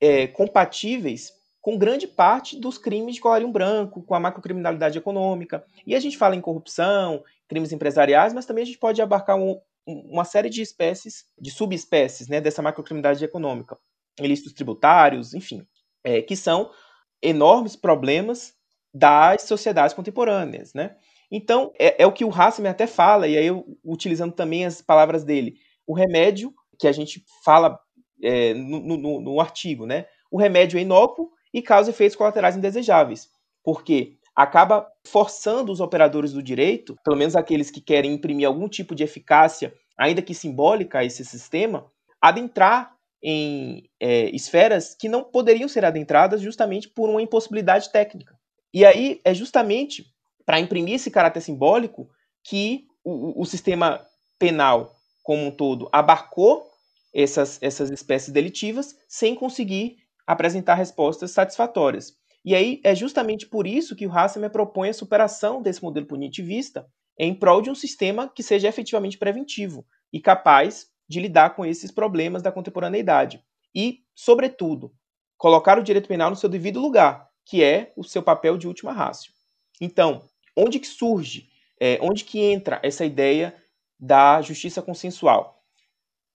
é, compatíveis com grande parte dos crimes de colarinho branco, com a macrocriminalidade econômica. E a gente fala em corrupção, crimes empresariais, mas também a gente pode abarcar um, uma série de espécies, de subespécies né, dessa macrocriminalidade econômica. Ilícitos tributários, enfim, é, que são enormes problemas das sociedades contemporâneas. Né? Então, é, é o que o Hassemer até fala, e aí eu, utilizando também as palavras dele, o remédio que a gente fala é, no, no, no artigo, né? O remédio é inócuo, e causa efeitos colaterais indesejáveis, porque acaba forçando os operadores do direito, pelo menos aqueles que querem imprimir algum tipo de eficácia, ainda que simbólica, a esse sistema, adentrar em é, esferas que não poderiam ser adentradas justamente por uma impossibilidade técnica. E aí é justamente para imprimir esse caráter simbólico que o, o, sistema penal como um todo abarcou essas, essas espécies delitivas sem conseguir apresentar respostas satisfatórias. E aí é justamente por isso que o Hassemer propõe a superação desse modelo punitivista em prol de um sistema que seja efetivamente preventivo e capaz de lidar com esses problemas da contemporaneidade. E, sobretudo, colocar o direito penal no seu devido lugar, que é o seu papel de última rácio. Então, onde que surge, é, onde que entra essa ideia da justiça consensual?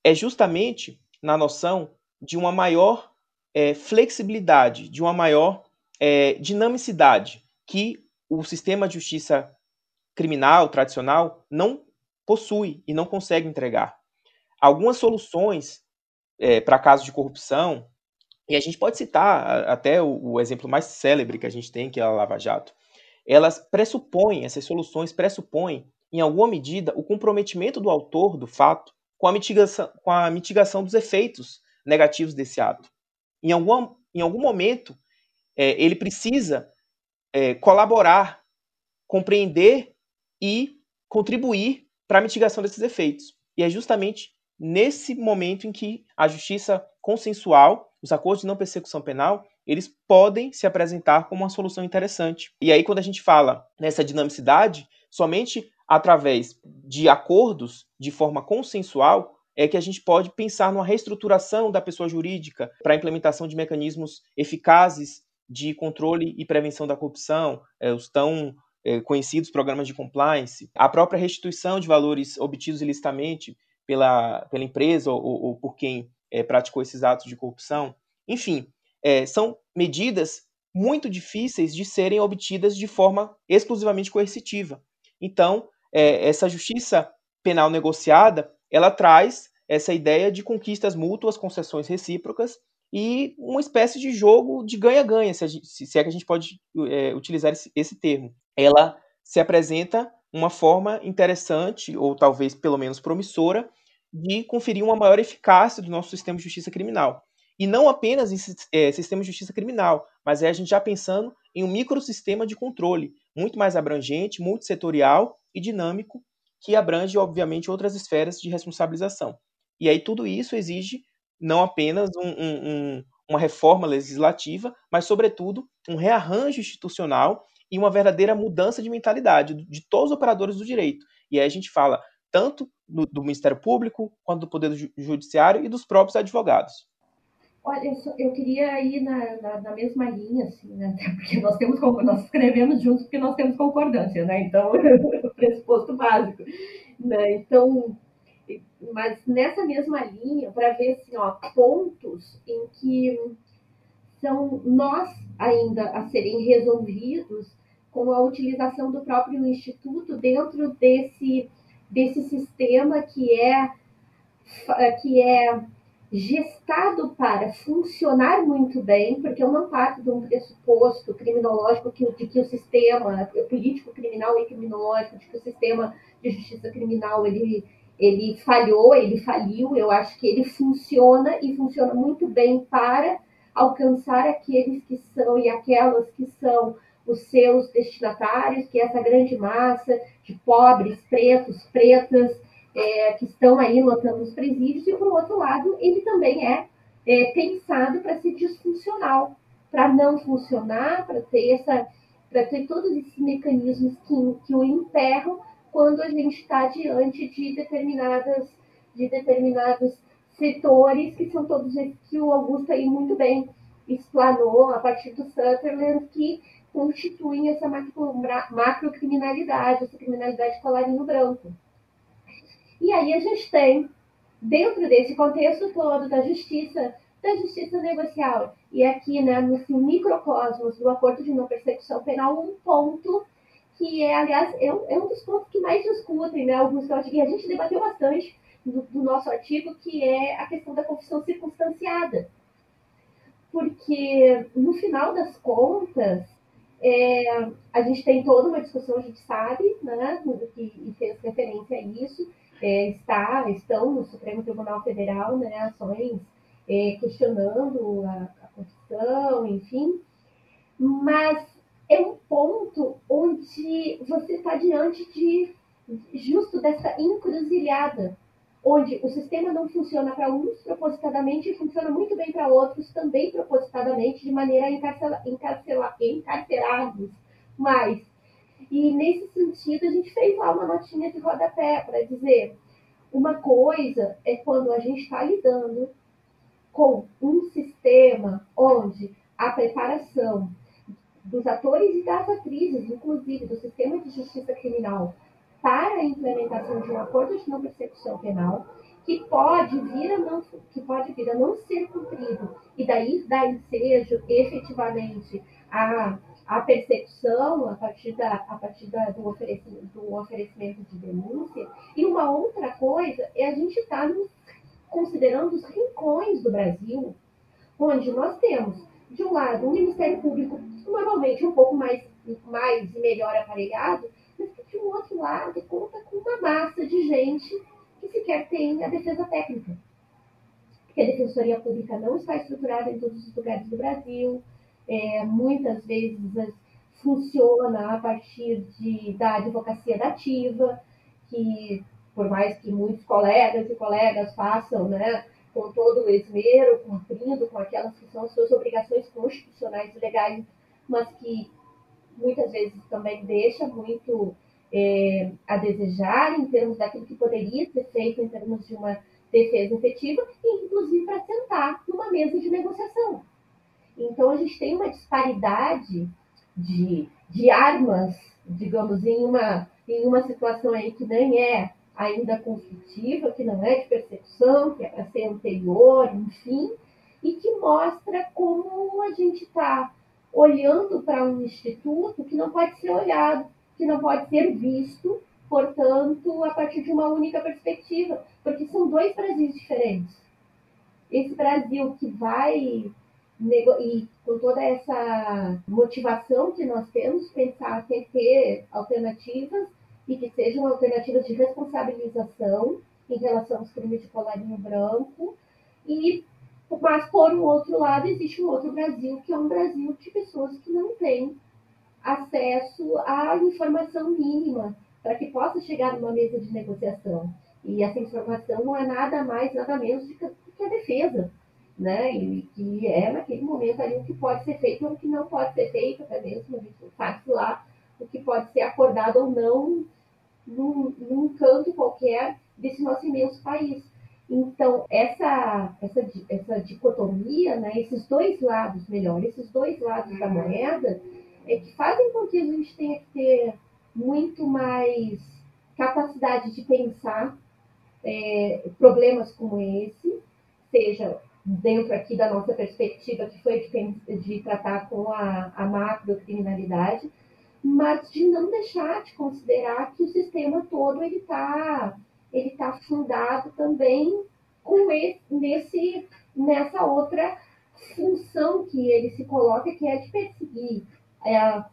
É justamente na noção de uma maior é, flexibilidade, de uma maior é, dinamicidade que o sistema de justiça criminal tradicional não possui e não consegue entregar. Algumas soluções é, para casos de corrupção, e a gente pode citar até o, o, exemplo mais célebre que a gente tem, que é a Lava Jato, elas pressupõem, essas soluções pressupõem, em alguma medida, o comprometimento do autor do fato com a mitigação, com a mitigação dos efeitos negativos desse ato em alguma em algum momento, é, ele precisa é, colaborar, compreender e contribuir para a mitigação desses efeitos. E é justamente nesse momento em que a justiça consensual, os acordos de não persecução penal, eles podem se apresentar como uma solução interessante. E aí, quando a gente fala nessa dinamicidade, somente através de acordos de forma consensual é que a gente pode pensar numa reestruturação da pessoa jurídica para a implementação de mecanismos eficazes de controle e prevenção da corrupção, é, os tão é, conhecidos programas de compliance, a própria restituição de valores obtidos ilicitamente pela, pela empresa ou, ou por quem é, praticou esses atos de corrupção. Enfim, é, são medidas muito difíceis de serem obtidas de forma exclusivamente coercitiva. Então, é, essa justiça penal negociada, ela traz essa ideia de conquistas mútuas, concessões recíprocas e uma espécie de jogo de ganha-ganha, se, se, é que a gente pode é, utilizar esse, esse termo. Ela se apresenta uma forma interessante, ou talvez pelo menos promissora, de conferir uma maior eficácia do nosso sistema de justiça criminal. E não apenas em é, sistema de justiça criminal, mas é a gente já pensando em um microsistema de controle, muito mais abrangente, multissetorial e dinâmico, que abrange, obviamente, outras esferas de responsabilização. E aí tudo isso exige não apenas um, um, um, uma reforma legislativa, mas, sobretudo, um rearranjo institucional e uma verdadeira mudança de mentalidade de todos os operadores do direito. E aí a gente fala tanto do, do Ministério Público, quanto do Poder Judiciário e dos próprios advogados. Olha, eu queria ir na, na, na, mesma linha, assim, né? Porque nós temos nós escrevemos juntos porque nós temos concordância, né? Então, pressuposto básico. Né? Então, mas nessa mesma linha, para ver assim, ó, pontos em que são nós ainda a serem resolvidos com a utilização do próprio instituto dentro desse, desse sistema que é que é gestado para funcionar muito bem, porque eu não parto de um pressuposto criminológico que, de que o sistema político criminal e criminológico, de que o sistema de justiça criminal ele, ele falhou, ele faliu. Eu acho que ele funciona e funciona muito bem para alcançar aqueles que são e aquelas que são os seus destinatários, que é essa grande massa de pobres, pretos, pretas, é, que estão aí lotando os presídios, e por outro lado, ele também é, é pensado para ser disfuncional, para não funcionar, para ter essa, para ter todos esses mecanismos que, que o emperram quando a gente está diante de determinadas, de determinados setores que são todos esses que o Augusto aí muito bem explanou a partir do Sutherland, que constituem essa macro, macrocriminalidade, essa criminalidade colarinho branco. E aí a gente tem, dentro desse contexto todo da justiça, da justiça negocial, e aqui né, nesse microcosmos do acordo de não persecução penal, um ponto que é, aliás, é um, é um dos pontos que mais discutem, né, alguns que a gente debateu bastante do, do nosso artigo, que é a questão da confissão circunstanciada. Porque, no final das contas, é, a gente tem toda uma discussão, a gente sabe, né, e fez referência a isso, é, está, estão no Supremo Tribunal Federal né, ações é, questionando a, a Constituição, enfim, mas é um ponto onde você está diante de justo dessa encruzilhada, onde o sistema não funciona para uns propositadamente e funciona muito bem para outros também propositadamente, de maneira a encarcelar, encarcelar, encarcerados mais e nesse sentido, a gente fez lá uma notinha de rodapé para dizer: uma coisa é quando a gente está lidando com um sistema onde a preparação dos atores e das atrizes, inclusive do sistema de justiça criminal, para a implementação de um acordo de não persecução penal, que pode vir a não, que pode vir a não ser cumprido, e daí dar ensejo efetivamente a a persecução a partir, da, a partir da, do, oferecimento, do oferecimento de denúncia. E uma outra coisa é a gente estar tá considerando os rincões do Brasil, onde nós temos, de um lado, um Ministério Público normalmente um pouco mais, mais e melhor aparelhado, mas que de um outro lado conta com uma massa de gente que sequer tem a defesa técnica. porque a Defensoria Pública não está estruturada em todos os lugares do Brasil, é, muitas vezes funciona a partir de, da advocacia dativa, que por mais que muitos colegas e colegas façam né, com todo o esmero, cumprindo com aquelas que são as suas obrigações constitucionais e legais, mas que muitas vezes também deixa muito é, a desejar em termos daquilo que poderia ser feito em termos de uma defesa efetiva, e inclusive para sentar numa mesa de negociação. Então a gente tem uma disparidade de, de armas, digamos, em uma, em uma situação aí que nem é ainda conflitiva, que não é de percepção, que é para ser anterior, enfim, e que mostra como a gente está olhando para um instituto que não pode ser olhado, que não pode ser visto, portanto, a partir de uma única perspectiva, porque são dois Brasis diferentes. Esse Brasil que vai e com toda essa motivação que nós temos, pensar em ter alternativas e que sejam alternativas de responsabilização em relação aos crimes de colarinho branco. E, mas, por um outro lado, existe um outro Brasil, que é um Brasil de pessoas que não têm acesso à informação mínima para que possa chegar numa mesa de negociação. E essa informação não é nada mais, nada menos do que a defesa, né? E que é naquele momento ali o que pode ser feito ou o que não pode ser feito, até mesmo a gente lá o que pode ser acordado ou não num, num canto qualquer desse nosso imenso país. Então, essa, essa, essa dicotomia, né, esses dois lados, melhor, esses dois lados da moeda, é que fazem com que a gente tenha que ter muito mais capacidade de pensar é, problemas como esse, seja dentro aqui da nossa perspectiva, que foi de, de tratar com a, a macrocriminalidade, mas de não deixar de considerar que o sistema todo ele está ele tá fundado também com esse, nesse, nessa outra função que ele se coloca, que é de perseguir, é,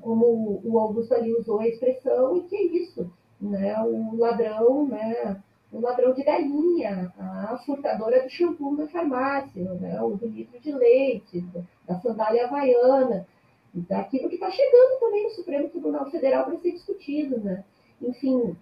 como o Augusto ali usou a expressão, e que é isso, né? o ladrão, né? o ladrão de galinha, a furtadora do shampoo na farmácia, né? o do litro de leite, da sandália havaiana daquilo que está chegando também no Supremo Tribunal Federal para ser discutido, né? Enfim,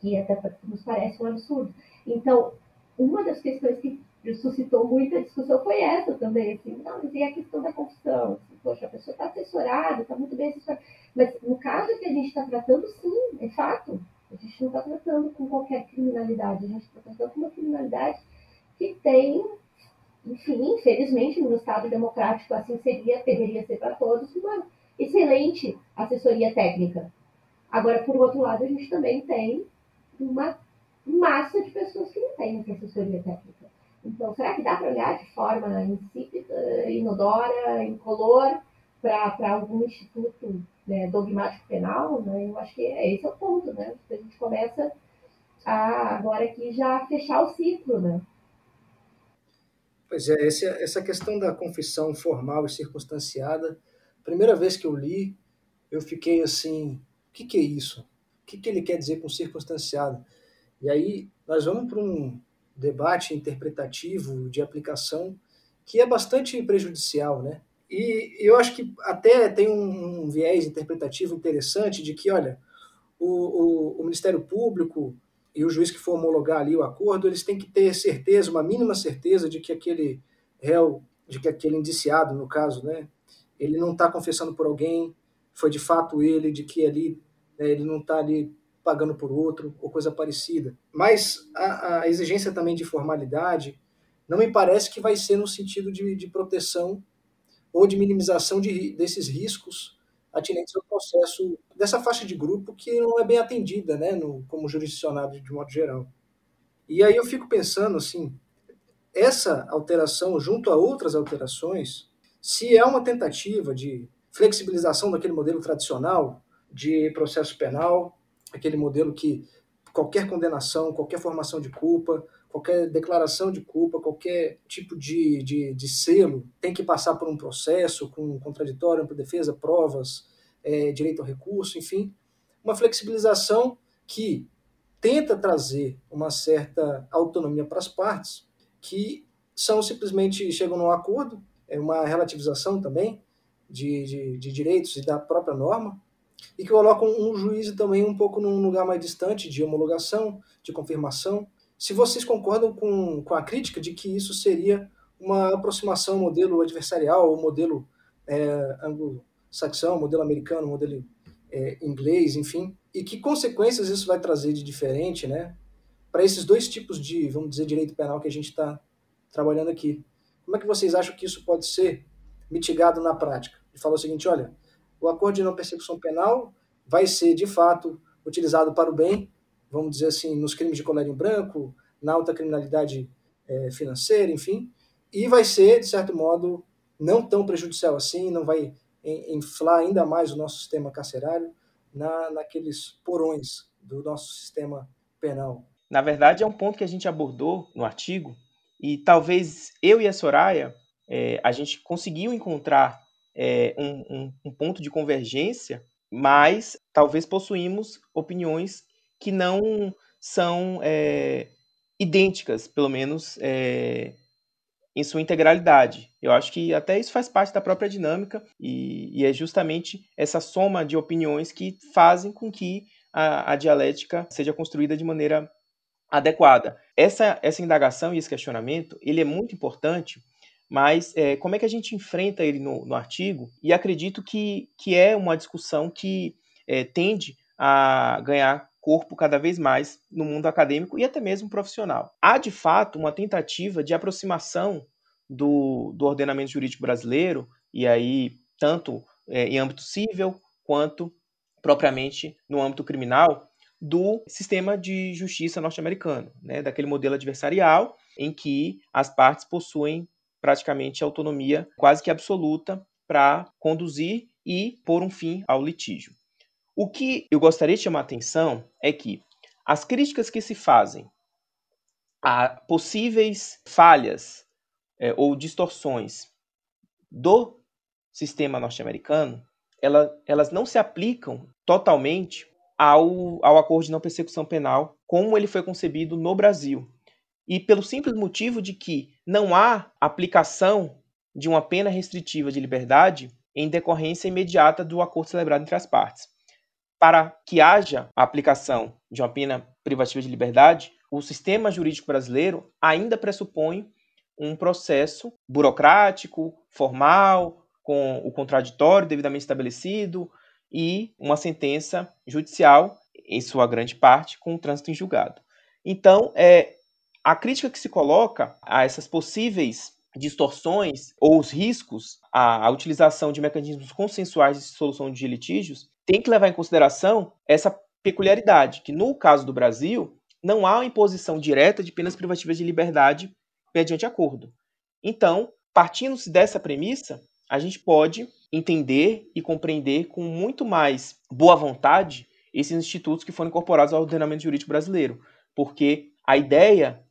que até nos parece um absurdo. Então, uma das questões que suscitou muita discussão foi essa também, assim, não, mas e a questão da confissão? Assim, Poxa, a pessoa está assessorada, está muito bem assessorada, mas no caso que a gente está tratando, sim, é fato, a gente não está tratando com qualquer criminalidade, a gente está tratando com uma criminalidade que tem enfim, infelizmente, no Estado democrático assim seria, deveria ser para todos uma excelente assessoria técnica. Agora, por outro lado, a gente também tem uma massa de pessoas que não têm essa assessoria técnica. Então, será que dá para olhar de forma insípida, inodora, incolor, para algum instituto né, dogmático penal? Né? Eu acho que é esse é o ponto, né? A gente começa a, agora aqui já fechar o ciclo, né? Pois é, essa questão da confissão formal e circunstanciada, primeira vez que eu li, eu fiquei assim, o que, que é isso? O que, que ele quer dizer com circunstanciado? E aí nós vamos para um debate interpretativo de aplicação que é bastante prejudicial, né? E eu acho que até tem um, um viés interpretativo interessante de que, olha, o, o, o Ministério Público e o juiz que for homologar ali o acordo, eles têm que ter certeza, uma mínima certeza de que aquele réu, de que aquele indiciado, no caso, né, ele não está confessando por alguém, foi de fato ele, de que ali né, ele não está ali pagando por outro ou coisa parecida. Mas a, a, exigência também de formalidade não me parece que vai ser no sentido de, de proteção ou de minimização de, desses riscos atinentes ao processo dessa faixa de grupo que não é bem atendida, né, no, como jurisdicionado de modo geral. E aí eu fico pensando assim, essa alteração junto a outras alterações, se é uma tentativa de flexibilização daquele modelo tradicional de processo penal, aquele modelo que qualquer condenação, qualquer formação de culpa, qualquer declaração de culpa, qualquer tipo de, de, de selo tem que passar por um processo com contraditório, ampla defesa, provas, é, direito ao recurso, enfim, uma flexibilização que tenta trazer uma certa autonomia para as partes, que são simplesmente chegam num acordo, é uma relativização também de, de, de direitos e da própria norma, e que colocam um juiz também um pouco num lugar mais distante de homologação, de confirmação. Se vocês concordam com, com a crítica de que isso seria uma aproximação ao modelo adversarial, ou modelo é, anglo-saxão, modelo americano, modelo é, inglês, enfim, e que consequências isso vai trazer de diferente, né, para esses dois tipos de, vamos dizer, direito penal que a gente está trabalhando aqui. Como é que vocês acham que isso pode ser mitigado na prática? E fala o seguinte, olha, o acordo de não persecução penal vai ser, de fato, utilizado para o bem, vamos dizer assim, nos crimes de colério branco, na alta criminalidade é, financeira, enfim, e vai ser, de certo modo, não tão prejudicial assim, não vai inflar ainda mais o nosso sistema carcerário na, naqueles porões do nosso sistema penal. Na verdade, é um ponto que a gente abordou no artigo, e talvez eu e a Soraya, é, a gente conseguiu encontrar é, um, um, um ponto de convergência, mas talvez possuímos opiniões que não são é, idênticas, pelo menos é, em sua integralidade. Eu acho que até isso faz parte da própria dinâmica e, e é justamente essa soma de opiniões que fazem com que a, a dialética seja construída de maneira adequada. Essa, essa indagação e esse questionamento ele é muito importante, mas é, como é que a gente enfrenta ele no, no, artigo? E acredito que, que é uma discussão que é, tende a ganhar corpo cada vez mais no mundo acadêmico e até mesmo profissional. Há, de fato, uma tentativa de aproximação do, do ordenamento jurídico brasileiro, e aí tanto é, em âmbito civil quanto propriamente no âmbito criminal, do sistema de justiça norte-americano, né, daquele modelo adversarial em que as partes possuem praticamente autonomia quase que absoluta para conduzir e pôr um fim ao litígio. O que eu gostaria de chamar a atenção é que as críticas que se fazem a possíveis falhas é, ou distorções do sistema norte-americano, ela, elas não se aplicam totalmente ao, ao acordo de não persecução penal como ele foi concebido no Brasil. E pelo simples motivo de que não há aplicação de uma pena restritiva de liberdade em decorrência imediata do acordo celebrado entre as partes para que haja a aplicação de uma pena privativa de liberdade, o sistema jurídico brasileiro ainda pressupõe um processo burocrático, formal, com o contraditório devidamente estabelecido e uma sentença judicial, em sua grande parte, com o trânsito em julgado. Então, é, a crítica que se coloca a essas possíveis distorções ou os riscos à, utilização de mecanismos consensuais de solução de litígios tem que levar em consideração essa peculiaridade, que no caso do Brasil, não há imposição direta de penas privativas de liberdade mediante acordo. Então, partindo-se dessa premissa, a gente pode entender e compreender com muito mais boa vontade esses institutos que foram incorporados ao ordenamento jurídico brasileiro, porque a ideia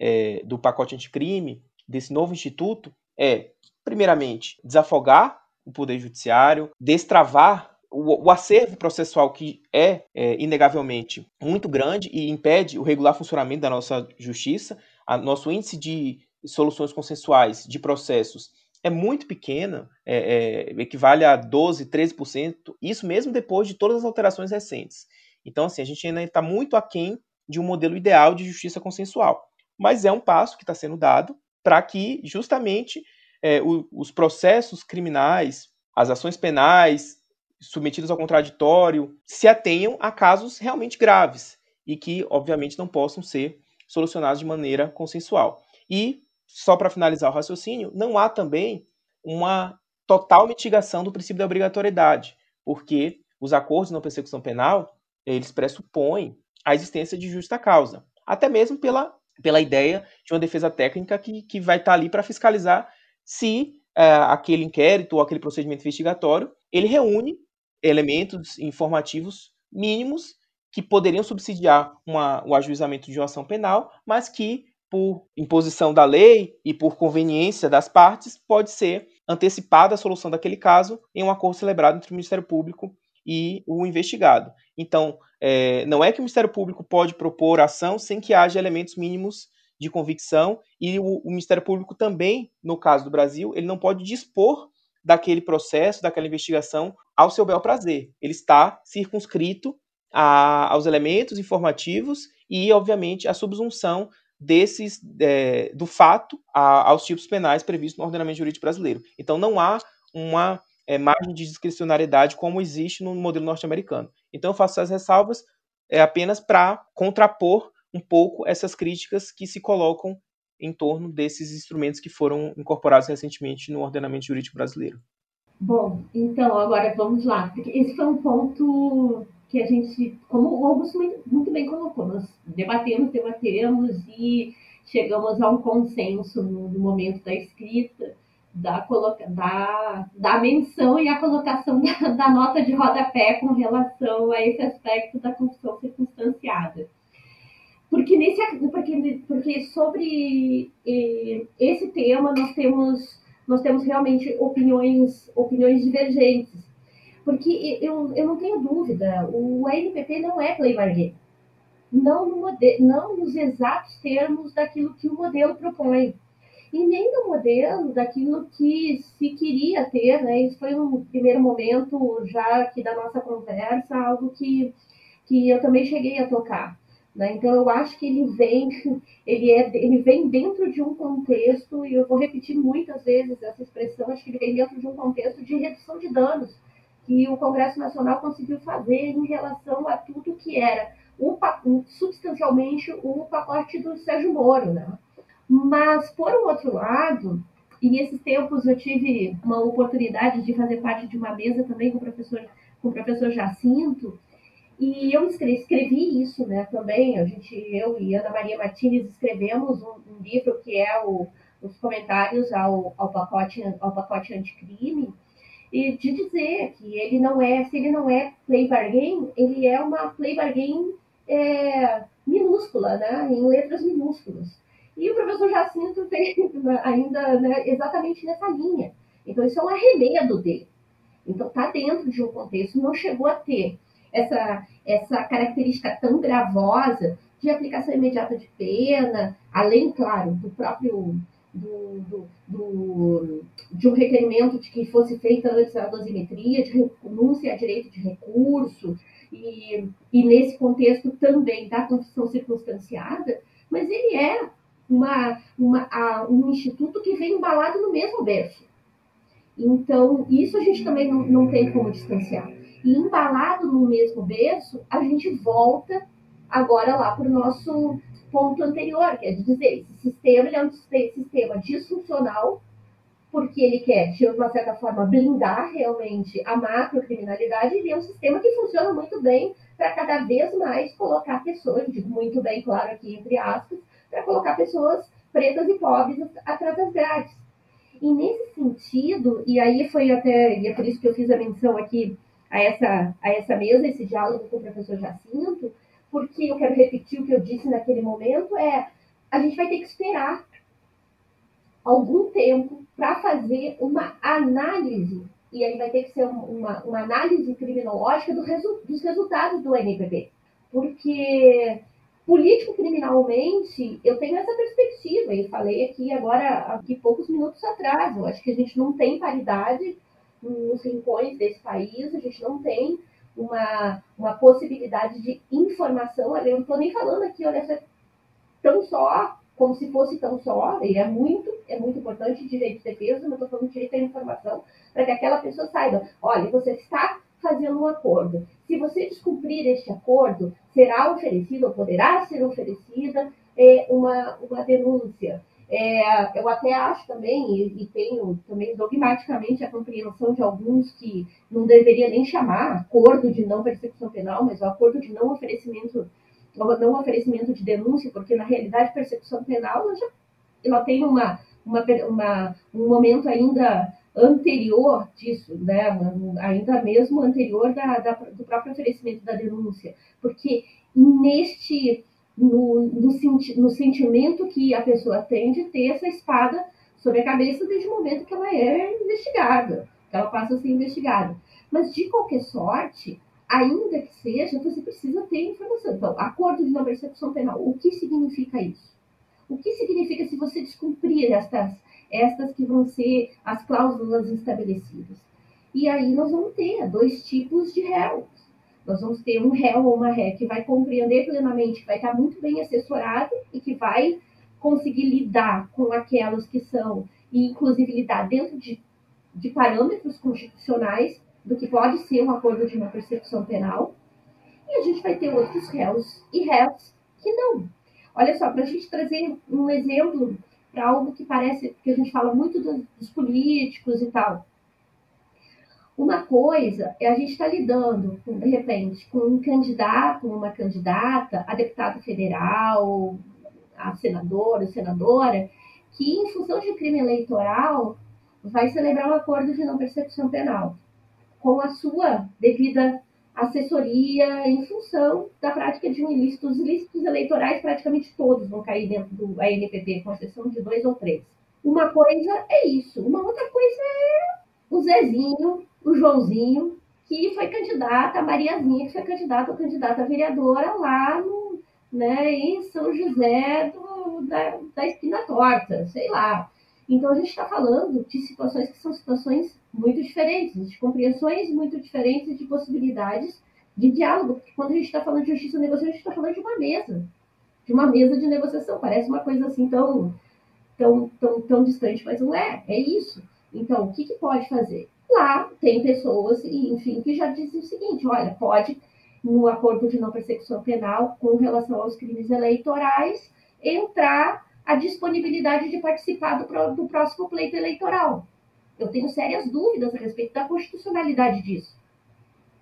é, do pacote anticrime, desse novo instituto, é, primeiramente, desafogar o Poder Judiciário, destravar o, o, acervo processual que é, é, inegavelmente muito grande e impede o regular funcionamento da nossa justiça, a, nosso índice de soluções consensuais de processos é muito pequena, é, é, equivale a 12, 13%, isso mesmo depois de todas as alterações recentes. Então, assim, a gente ainda está muito aquém de um modelo ideal de justiça consensual. Mas é um passo que está sendo dado para que, justamente, é, o, os processos criminais, as ações penais, submetidos ao contraditório se atenham a casos realmente graves e que, obviamente, não possam ser solucionados de maneira consensual. E, só para finalizar o raciocínio, não há também uma total mitigação do princípio da obrigatoriedade, porque os acordos não persecução penal, eles pressupõem a existência de justa causa, até mesmo pela, pela ideia de uma defesa técnica que, que vai estar ali para fiscalizar se é, aquele inquérito ou aquele procedimento investigatório ele reúne elementos informativos mínimos que poderiam subsidiar uma, o ajuizamento de uma ação penal, mas que, por imposição da lei e por conveniência das partes, pode ser antecipada a solução daquele caso em um acordo celebrado entre o Ministério Público e o investigado. Então, é, não é que o Ministério Público pode propor ação sem que haja elementos mínimos de convicção e o, o Ministério Público também, no caso do Brasil, ele não pode dispor daquele processo, daquela investigação ao seu bel prazer. Ele está circunscrito a, aos elementos informativos e, obviamente, à subsunção desses é, do fato a, aos tipos penais previstos no ordenamento jurídico brasileiro. Então, não há uma é, margem de discricionariedade como existe no modelo norte-americano. Então, eu faço essas ressalvas é, apenas para contrapor um pouco essas críticas que se colocam em torno desses instrumentos que foram incorporados recentemente no ordenamento jurídico brasileiro. Bom, então agora vamos lá. Esse foi um ponto que a gente, como o Augusto muito bem colocou, nós debatemos, debatemos e chegamos a um consenso no, no momento da escrita da, da, da menção e a colocação da, da, nota de rodapé com relação a esse aspecto da confissão circunstanciada. Porque, nesse, porque, porque sobre eh, esse tema nós temos, nós temos realmente opiniões, opiniões divergentes. Porque eu, eu não tenho dúvida, o NPP não é play by Não, no não nos exatos termos daquilo que o modelo propõe e nem do modelo daquilo que se queria ter, né? Isso foi um primeiro momento já aqui da nossa conversa, algo que, que eu também cheguei a tocar. Né? Então eu acho que ele vem, ele, é, ele vem dentro de um contexto, e eu vou repetir muitas vezes essa expressão, acho que ele vem dentro de um contexto de redução de danos que o Congresso Nacional conseguiu fazer em relação a tudo que era um, substancialmente o pacote do Sérgio Moro. Né? Mas, por um outro lado, e nesses tempos eu tive uma oportunidade de fazer parte de uma mesa também com o professor, com o professor Jacinto, e eu escrevi isso né, também. A gente, eu e Ana Maria Martins escrevemos um, um livro que é o, os comentários ao, ao pacote, ao pacote anticrime, e de dizer que ele não é, se ele não é play bargain, ele é uma play bargain é, minúscula, né, em letras minúsculas. E o professor Jacinto fez ainda né, exatamente nessa linha. Então, isso é um arremedo dele. Então, está dentro de um contexto, não chegou a ter essa, essa característica tão gravosa de aplicação imediata de pena, além, claro, do próprio do, do, do, de um requerimento de que fosse feita antes a dosimetria, de renúncia a direito de recurso, e, e nesse contexto também da confissão circunstanciada, mas ele é uma, uma, a, um instituto que vem embalado no mesmo berço. Então, isso a gente também não, não tem como distanciar. E embalado no mesmo berço, a gente volta agora lá para o nosso ponto anterior, que é dizer, esse sistema é um sistema disfuncional, porque ele quer, de uma certa forma, blindar realmente a macrocriminalidade, e é um sistema que funciona muito bem para cada vez mais colocar pessoas, digo muito bem, claro, aqui entre aspas, para colocar pessoas pretas e pobres atrás das grades. E nesse sentido, e aí foi até, e é por isso que eu fiz a menção aqui a essa, a essa mesa, esse diálogo com o professor Jacinto, porque eu quero repetir o que eu disse naquele momento, é a gente vai ter que esperar algum tempo para fazer uma análise, e aí vai ter que ser uma, uma análise criminológica do resu, dos resultados do NPP. Porque político-criminalmente, eu tenho essa perspectiva, e falei aqui agora, aqui poucos minutos atrás, eu acho que a gente não tem paridade nos rincões desse país, a gente não tem uma, uma possibilidade de informação, eu não estou nem falando aqui, olha, tão só, como se fosse tão só, e é muito, é muito importante direito de defesa, mas estou falando de direito à informação, para que aquela pessoa saiba, olha, você está fazendo um acordo. Se você descumprir este acordo, será oferecido ou poderá ser oferecida é, uma, uma denúncia. É, eu até acho também, e, e, tenho também dogmaticamente a compreensão de alguns que não deveria nem chamar acordo de não persecução penal, mas o acordo de não oferecimento, não oferecimento de denúncia, porque na realidade persecução penal ela, já, ela tem uma, uma, uma, um momento ainda anterior disso, né, ainda mesmo anterior da, da, do próprio oferecimento da denúncia, porque neste no, no, no, sentimento que a pessoa tem de ter essa espada sobre a cabeça desde o momento que ela é investigada, que ela passa a ser investigada. Mas de qualquer sorte, ainda que seja, você precisa ter informação. Então, acordo de não percepção penal, o que significa isso? O que significa se você descumprir estas, estas que vão ser as cláusulas estabelecidas? E aí nós vamos ter dois tipos de réus. Nós vamos ter um réu ou uma ré que vai compreender plenamente, que vai estar muito bem assessorado e que vai conseguir lidar com aquelas que são, e inclusive lidar dentro de, de parâmetros constitucionais do que pode ser um acordo de uma percepção penal. E a gente vai ter outros réus e réus que não. Olha só, para a gente trazer um exemplo para algo que parece que a gente fala muito dos, dos políticos e tal. Uma coisa é a gente estar tá lidando, de repente, com um candidato, uma candidata a deputado federal, a senador, senadora, que em função de crime eleitoral vai celebrar um acordo de não percepção penal com a sua devida assessoria em função da prática de um ilícito. Os ilícitos eleitorais praticamente todos vão cair dentro do ANPP, com exceção de dois ou três. Uma coisa é isso, uma outra coisa é o Zezinho o Joãozinho, que foi candidata, a Mariazinha, que foi candidata ou candidata vereadora lá no, né, em São José do, da, da Esquina Torta, sei lá. Então a gente está falando de situações que são situações muito diferentes, de compreensões muito diferentes, de possibilidades de diálogo. Porque quando a gente está falando de justiça e negociação, a gente está falando de uma mesa, de uma mesa de negociação. Parece uma coisa assim tão, tão, tão, tão distante, mas não é. É isso. Então, o que, que pode fazer? Lá tem pessoas, enfim, que já dizem o seguinte: olha, pode, no acordo de não persecução penal, com relação aos crimes eleitorais, entrar a disponibilidade de participar do, do próximo pleito eleitoral. Eu tenho sérias dúvidas a respeito da constitucionalidade disso.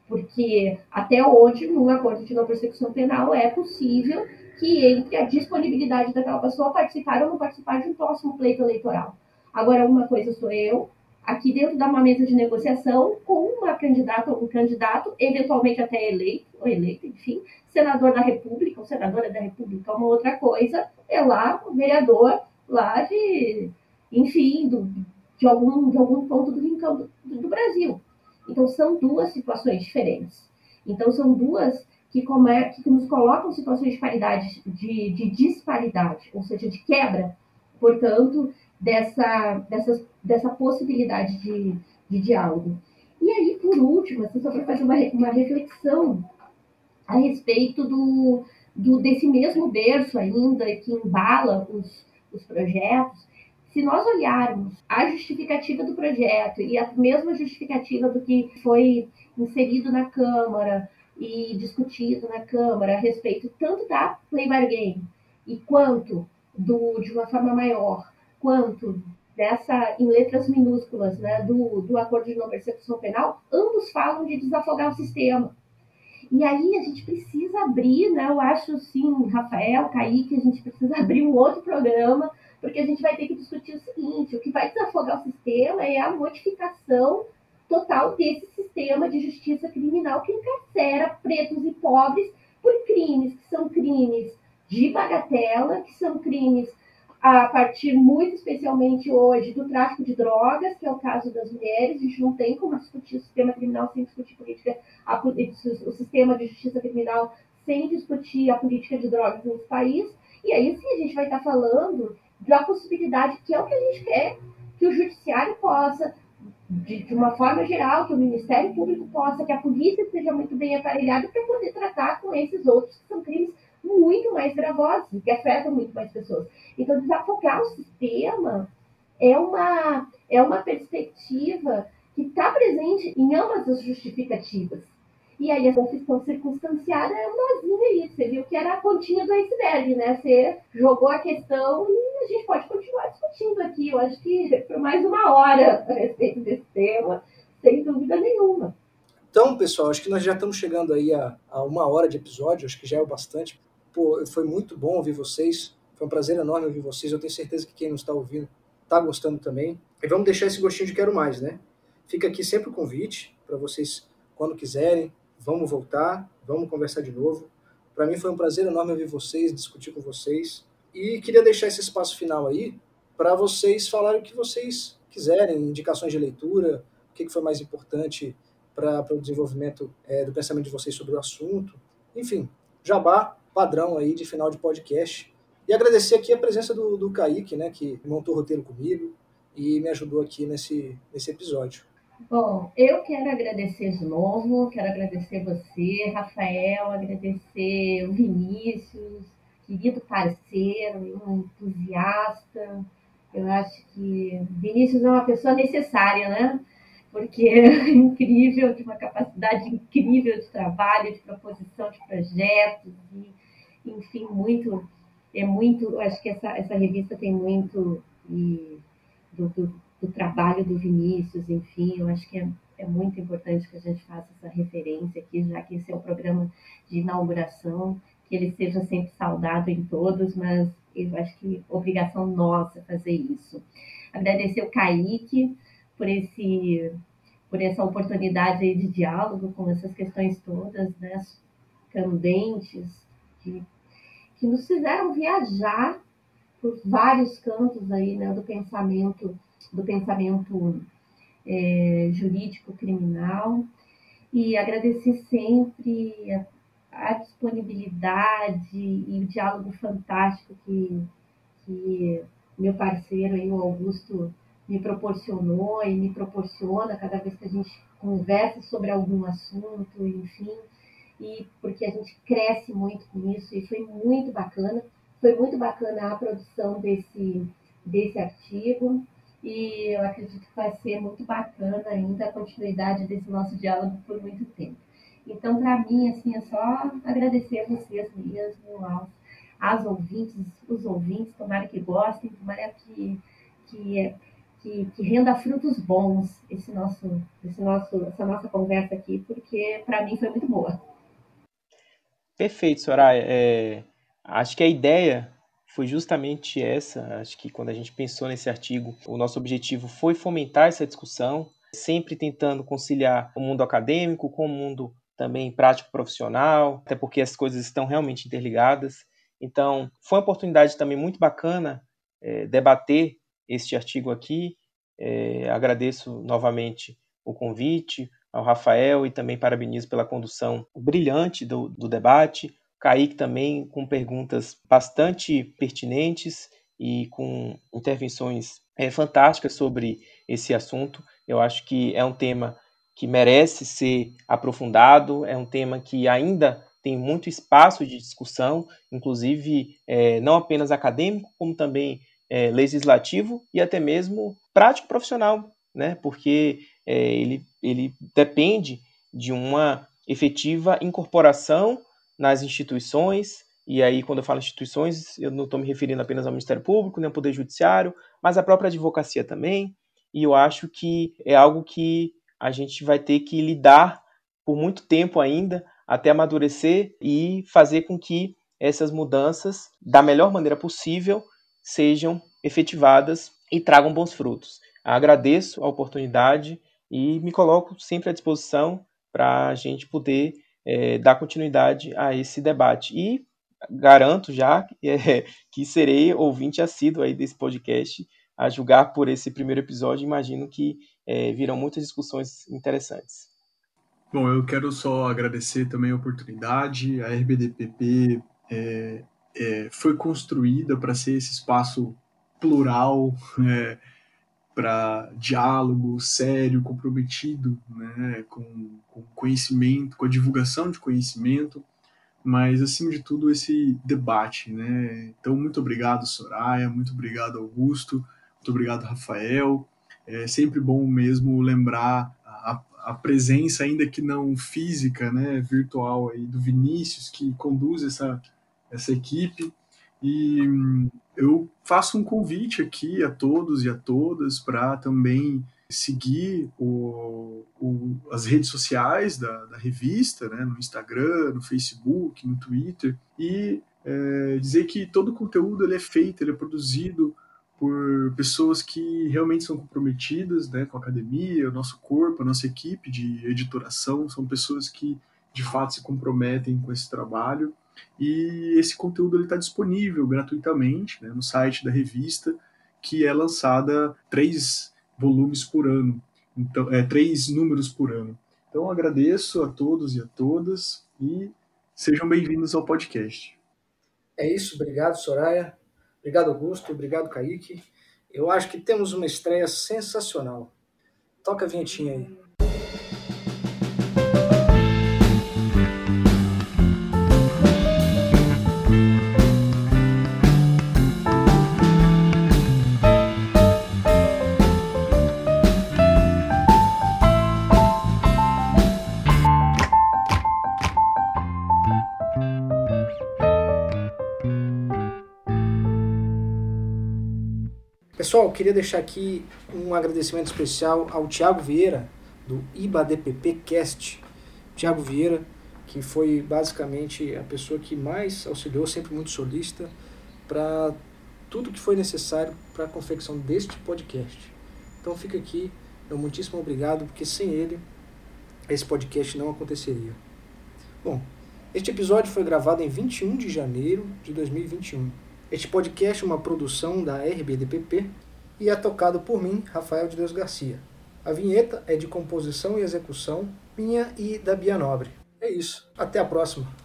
Porque até hoje, num acordo de não persecução penal, é possível que entre a disponibilidade daquela pessoa participar ou não participar de um próximo pleito eleitoral. Agora, uma coisa sou eu, aqui dentro de uma mesa de negociação com uma candidata ou um candidato, eventualmente até eleito, ou eleito, enfim, senador da República, ou senadora da República, uma outra coisa, é lá o vereador lá de, enfim, do, de, algum, de algum ponto do rincão do, do Brasil. Então, são duas situações diferentes. Então, são duas que, come, que nos colocam situações de paridade, de, de disparidade, ou seja, de quebra, portanto, dessa, dessa, dessa possibilidade de, de diálogo. E aí, por último, assim, só para fazer uma, uma reflexão a respeito do, do, desse mesmo berço ainda que embala os, os projetos, se nós olharmos a justificativa do projeto e a mesma justificativa do que foi inserido na Câmara e discutido na Câmara a respeito tanto da play bargain e quanto do, de uma forma maior quanto dessa, em letras minúsculas, né, do, do acordo de não persecução penal, ambos falam de desafogar o sistema. E aí a gente precisa abrir, né, eu acho sim, Rafael, Kaique, a gente precisa abrir um outro programa, porque a gente vai ter que discutir o seguinte, o que vai desafogar o sistema é a modificação total desse sistema de justiça criminal que encarcera pretos e pobres por crimes que são crimes de bagatela, que são crimes a partir muito especialmente hoje do tráfico de drogas, que é o caso das mulheres. A gente não tem como discutir o sistema criminal sem discutir política, a, o sistema de justiça criminal sem discutir a política de drogas nesse país. E aí sim a gente vai estar falando da possibilidade, que é o que a gente quer, que o judiciário possa, de, de uma forma geral, que o Ministério Público possa, que a polícia seja muito bem aparelhada para poder tratar com esses outros que são crimes muito mais gravosos que afetam muito mais pessoas. Então, desafogar o sistema é uma, é uma perspectiva que está presente em ambas as justificativas. E aí a confissão circunstanciada é uma nozinha aí. Você viu que era a pontinha do iceberg, né? Você jogou a questão e a gente pode continuar discutindo aqui. Eu acho que por mais uma hora a respeito desse tema, sem dúvida nenhuma. Então, pessoal, acho que nós já estamos chegando aí a, a uma hora de episódio, acho que já é o bastante. Pô, foi muito bom ouvir vocês. Foi um prazer enorme ouvir vocês. Eu tenho certeza que quem nos está ouvindo está gostando também. E vamos deixar esse gostinho de quero mais, né? Fica aqui sempre o convite para vocês, quando quiserem, vamos voltar, vamos conversar de novo. Para mim foi um prazer enorme ouvir vocês, discutir com vocês. E queria deixar esse espaço final aí para vocês falarem o que vocês quiserem, indicações de leitura, o que foi mais importante para o desenvolvimento é, do pensamento de vocês sobre o assunto. Enfim, jabá padrão aí de final de podcast. E agradecer aqui a presença do, do Kaique, né, que montou o roteiro comigo e me ajudou aqui nesse, nesse episódio. Bom, eu quero agradecer de novo, quero agradecer você, Rafael, agradecer o Vinícius, querido parceiro, entusiasta. Eu acho que Vinícius é uma pessoa necessária, né? Porque é incrível, tem uma capacidade incrível de trabalho, de proposição de projetos, e, enfim, muito, é muito, acho que essa, essa revista tem muito e, do, do, do trabalho do Vinícius, enfim, eu acho que é, é muito importante que a gente faça essa referência aqui, já que esse é o programa de inauguração, que ele seja sempre saudado em todos, mas eu acho que obrigação nossa fazer isso. Agradecer o Kaique por esse por essa oportunidade de diálogo com essas questões todas, né, candentes, que, que nos fizeram viajar por vários cantos aí, né, do pensamento do pensamento é, jurídico criminal. E agradecer sempre a, a, disponibilidade e o diálogo fantástico que, que meu parceiro aí, o Augusto, me proporcionou e me proporciona cada vez que a gente conversa sobre algum assunto, enfim, e porque a gente cresce muito com isso e foi muito bacana. Foi muito bacana a produção desse, desse artigo e eu acredito que vai ser muito bacana ainda a continuidade desse nosso diálogo por muito tempo. Então, para mim, assim, é só agradecer a vocês mesmo, aos, aos ouvintes, os ouvintes, tomara que gostem, tomara que, que, que, que renda frutos bons esse nosso, esse nosso, essa nossa conversa aqui, porque para mim foi muito boa. Perfeito, Soraya. É, acho que a ideia foi justamente essa. Acho que quando a gente pensou nesse artigo, o nosso objetivo foi fomentar essa discussão, sempre tentando conciliar o mundo acadêmico com o mundo também prático profissional, até porque as coisas estão realmente interligadas. Então, foi uma oportunidade também muito bacana é, debater este artigo aqui. É, agradeço novamente o convite ao Rafael e também parabenizo pela condução brilhante do, do debate. Kaique também com perguntas bastante pertinentes e com intervenções é, fantásticas sobre esse assunto. Eu acho que é um tema que merece ser aprofundado, é um tema que ainda tem muito espaço de discussão, inclusive é, não apenas acadêmico, como também é, legislativo e até mesmo prático profissional, né? porque é, ele, ele depende de uma efetiva incorporação nas instituições, e aí quando eu falo instituições, eu não estou me referindo apenas ao Ministério Público, nem ao Poder Judiciário, mas à própria advocacia também, e eu acho que é algo que a gente vai ter que lidar por muito tempo ainda, até amadurecer e fazer com que essas mudanças, da melhor maneira possível, sejam efetivadas e tragam bons frutos. Agradeço a oportunidade e me coloco sempre à disposição para a gente poder é, dar continuidade a esse debate. E garanto já é, que serei ouvinte assíduo aí desse podcast, a julgar por esse primeiro episódio, imagino que é, virão muitas discussões interessantes. Bom, eu quero só agradecer também a oportunidade. A RBDPP é, é, foi construída para ser esse espaço plural, é, para diálogo sério, comprometido né, com, com conhecimento, com a divulgação de conhecimento, mas acima de tudo esse debate. Né? Então, muito obrigado, Soraya, muito obrigado, Augusto, muito obrigado, Rafael. É sempre bom mesmo lembrar a, a presença, ainda que não física, né, virtual aí do Vinícius, que conduz essa, essa equipe. E eu faço um convite aqui a todos e a todas para também seguir o, o, as redes sociais da, da, revista, né, no Instagram, no Facebook, no Twitter, e é, dizer que todo o conteúdo ele é feito, ele é produzido por pessoas que realmente são comprometidas né, com a academia, o nosso corpo, a nossa equipe de editoração, são pessoas que de fato se comprometem com esse trabalho e esse conteúdo está disponível gratuitamente né, no site da revista, que é lançada três volumes por ano, então é, três números por ano. Então agradeço a todos e a todas e sejam bem-vindos ao podcast. É isso, obrigado, Soraya. Obrigado, Augusto. Obrigado, Kaique. Eu acho que temos uma estreia sensacional. Toca a vinhetinha aí. Pessoal, queria deixar aqui um agradecimento especial ao Tiago Vieira, do IBADPP Cast. Tiago Vieira, que foi basicamente a pessoa que mais auxiliou, sempre muito solista, para tudo que foi necessário para a confecção deste podcast. Então fica aqui, meu muitíssimo obrigado, porque sem ele esse podcast não aconteceria. Bom, este episódio foi gravado em 21 de janeiro de 2021. Este podcast é uma produção da RBDPP e é tocado por mim, Rafael de Deus Garcia. A vinheta é de composição e execução minha e da Bia Nobre. É isso. Até a próxima.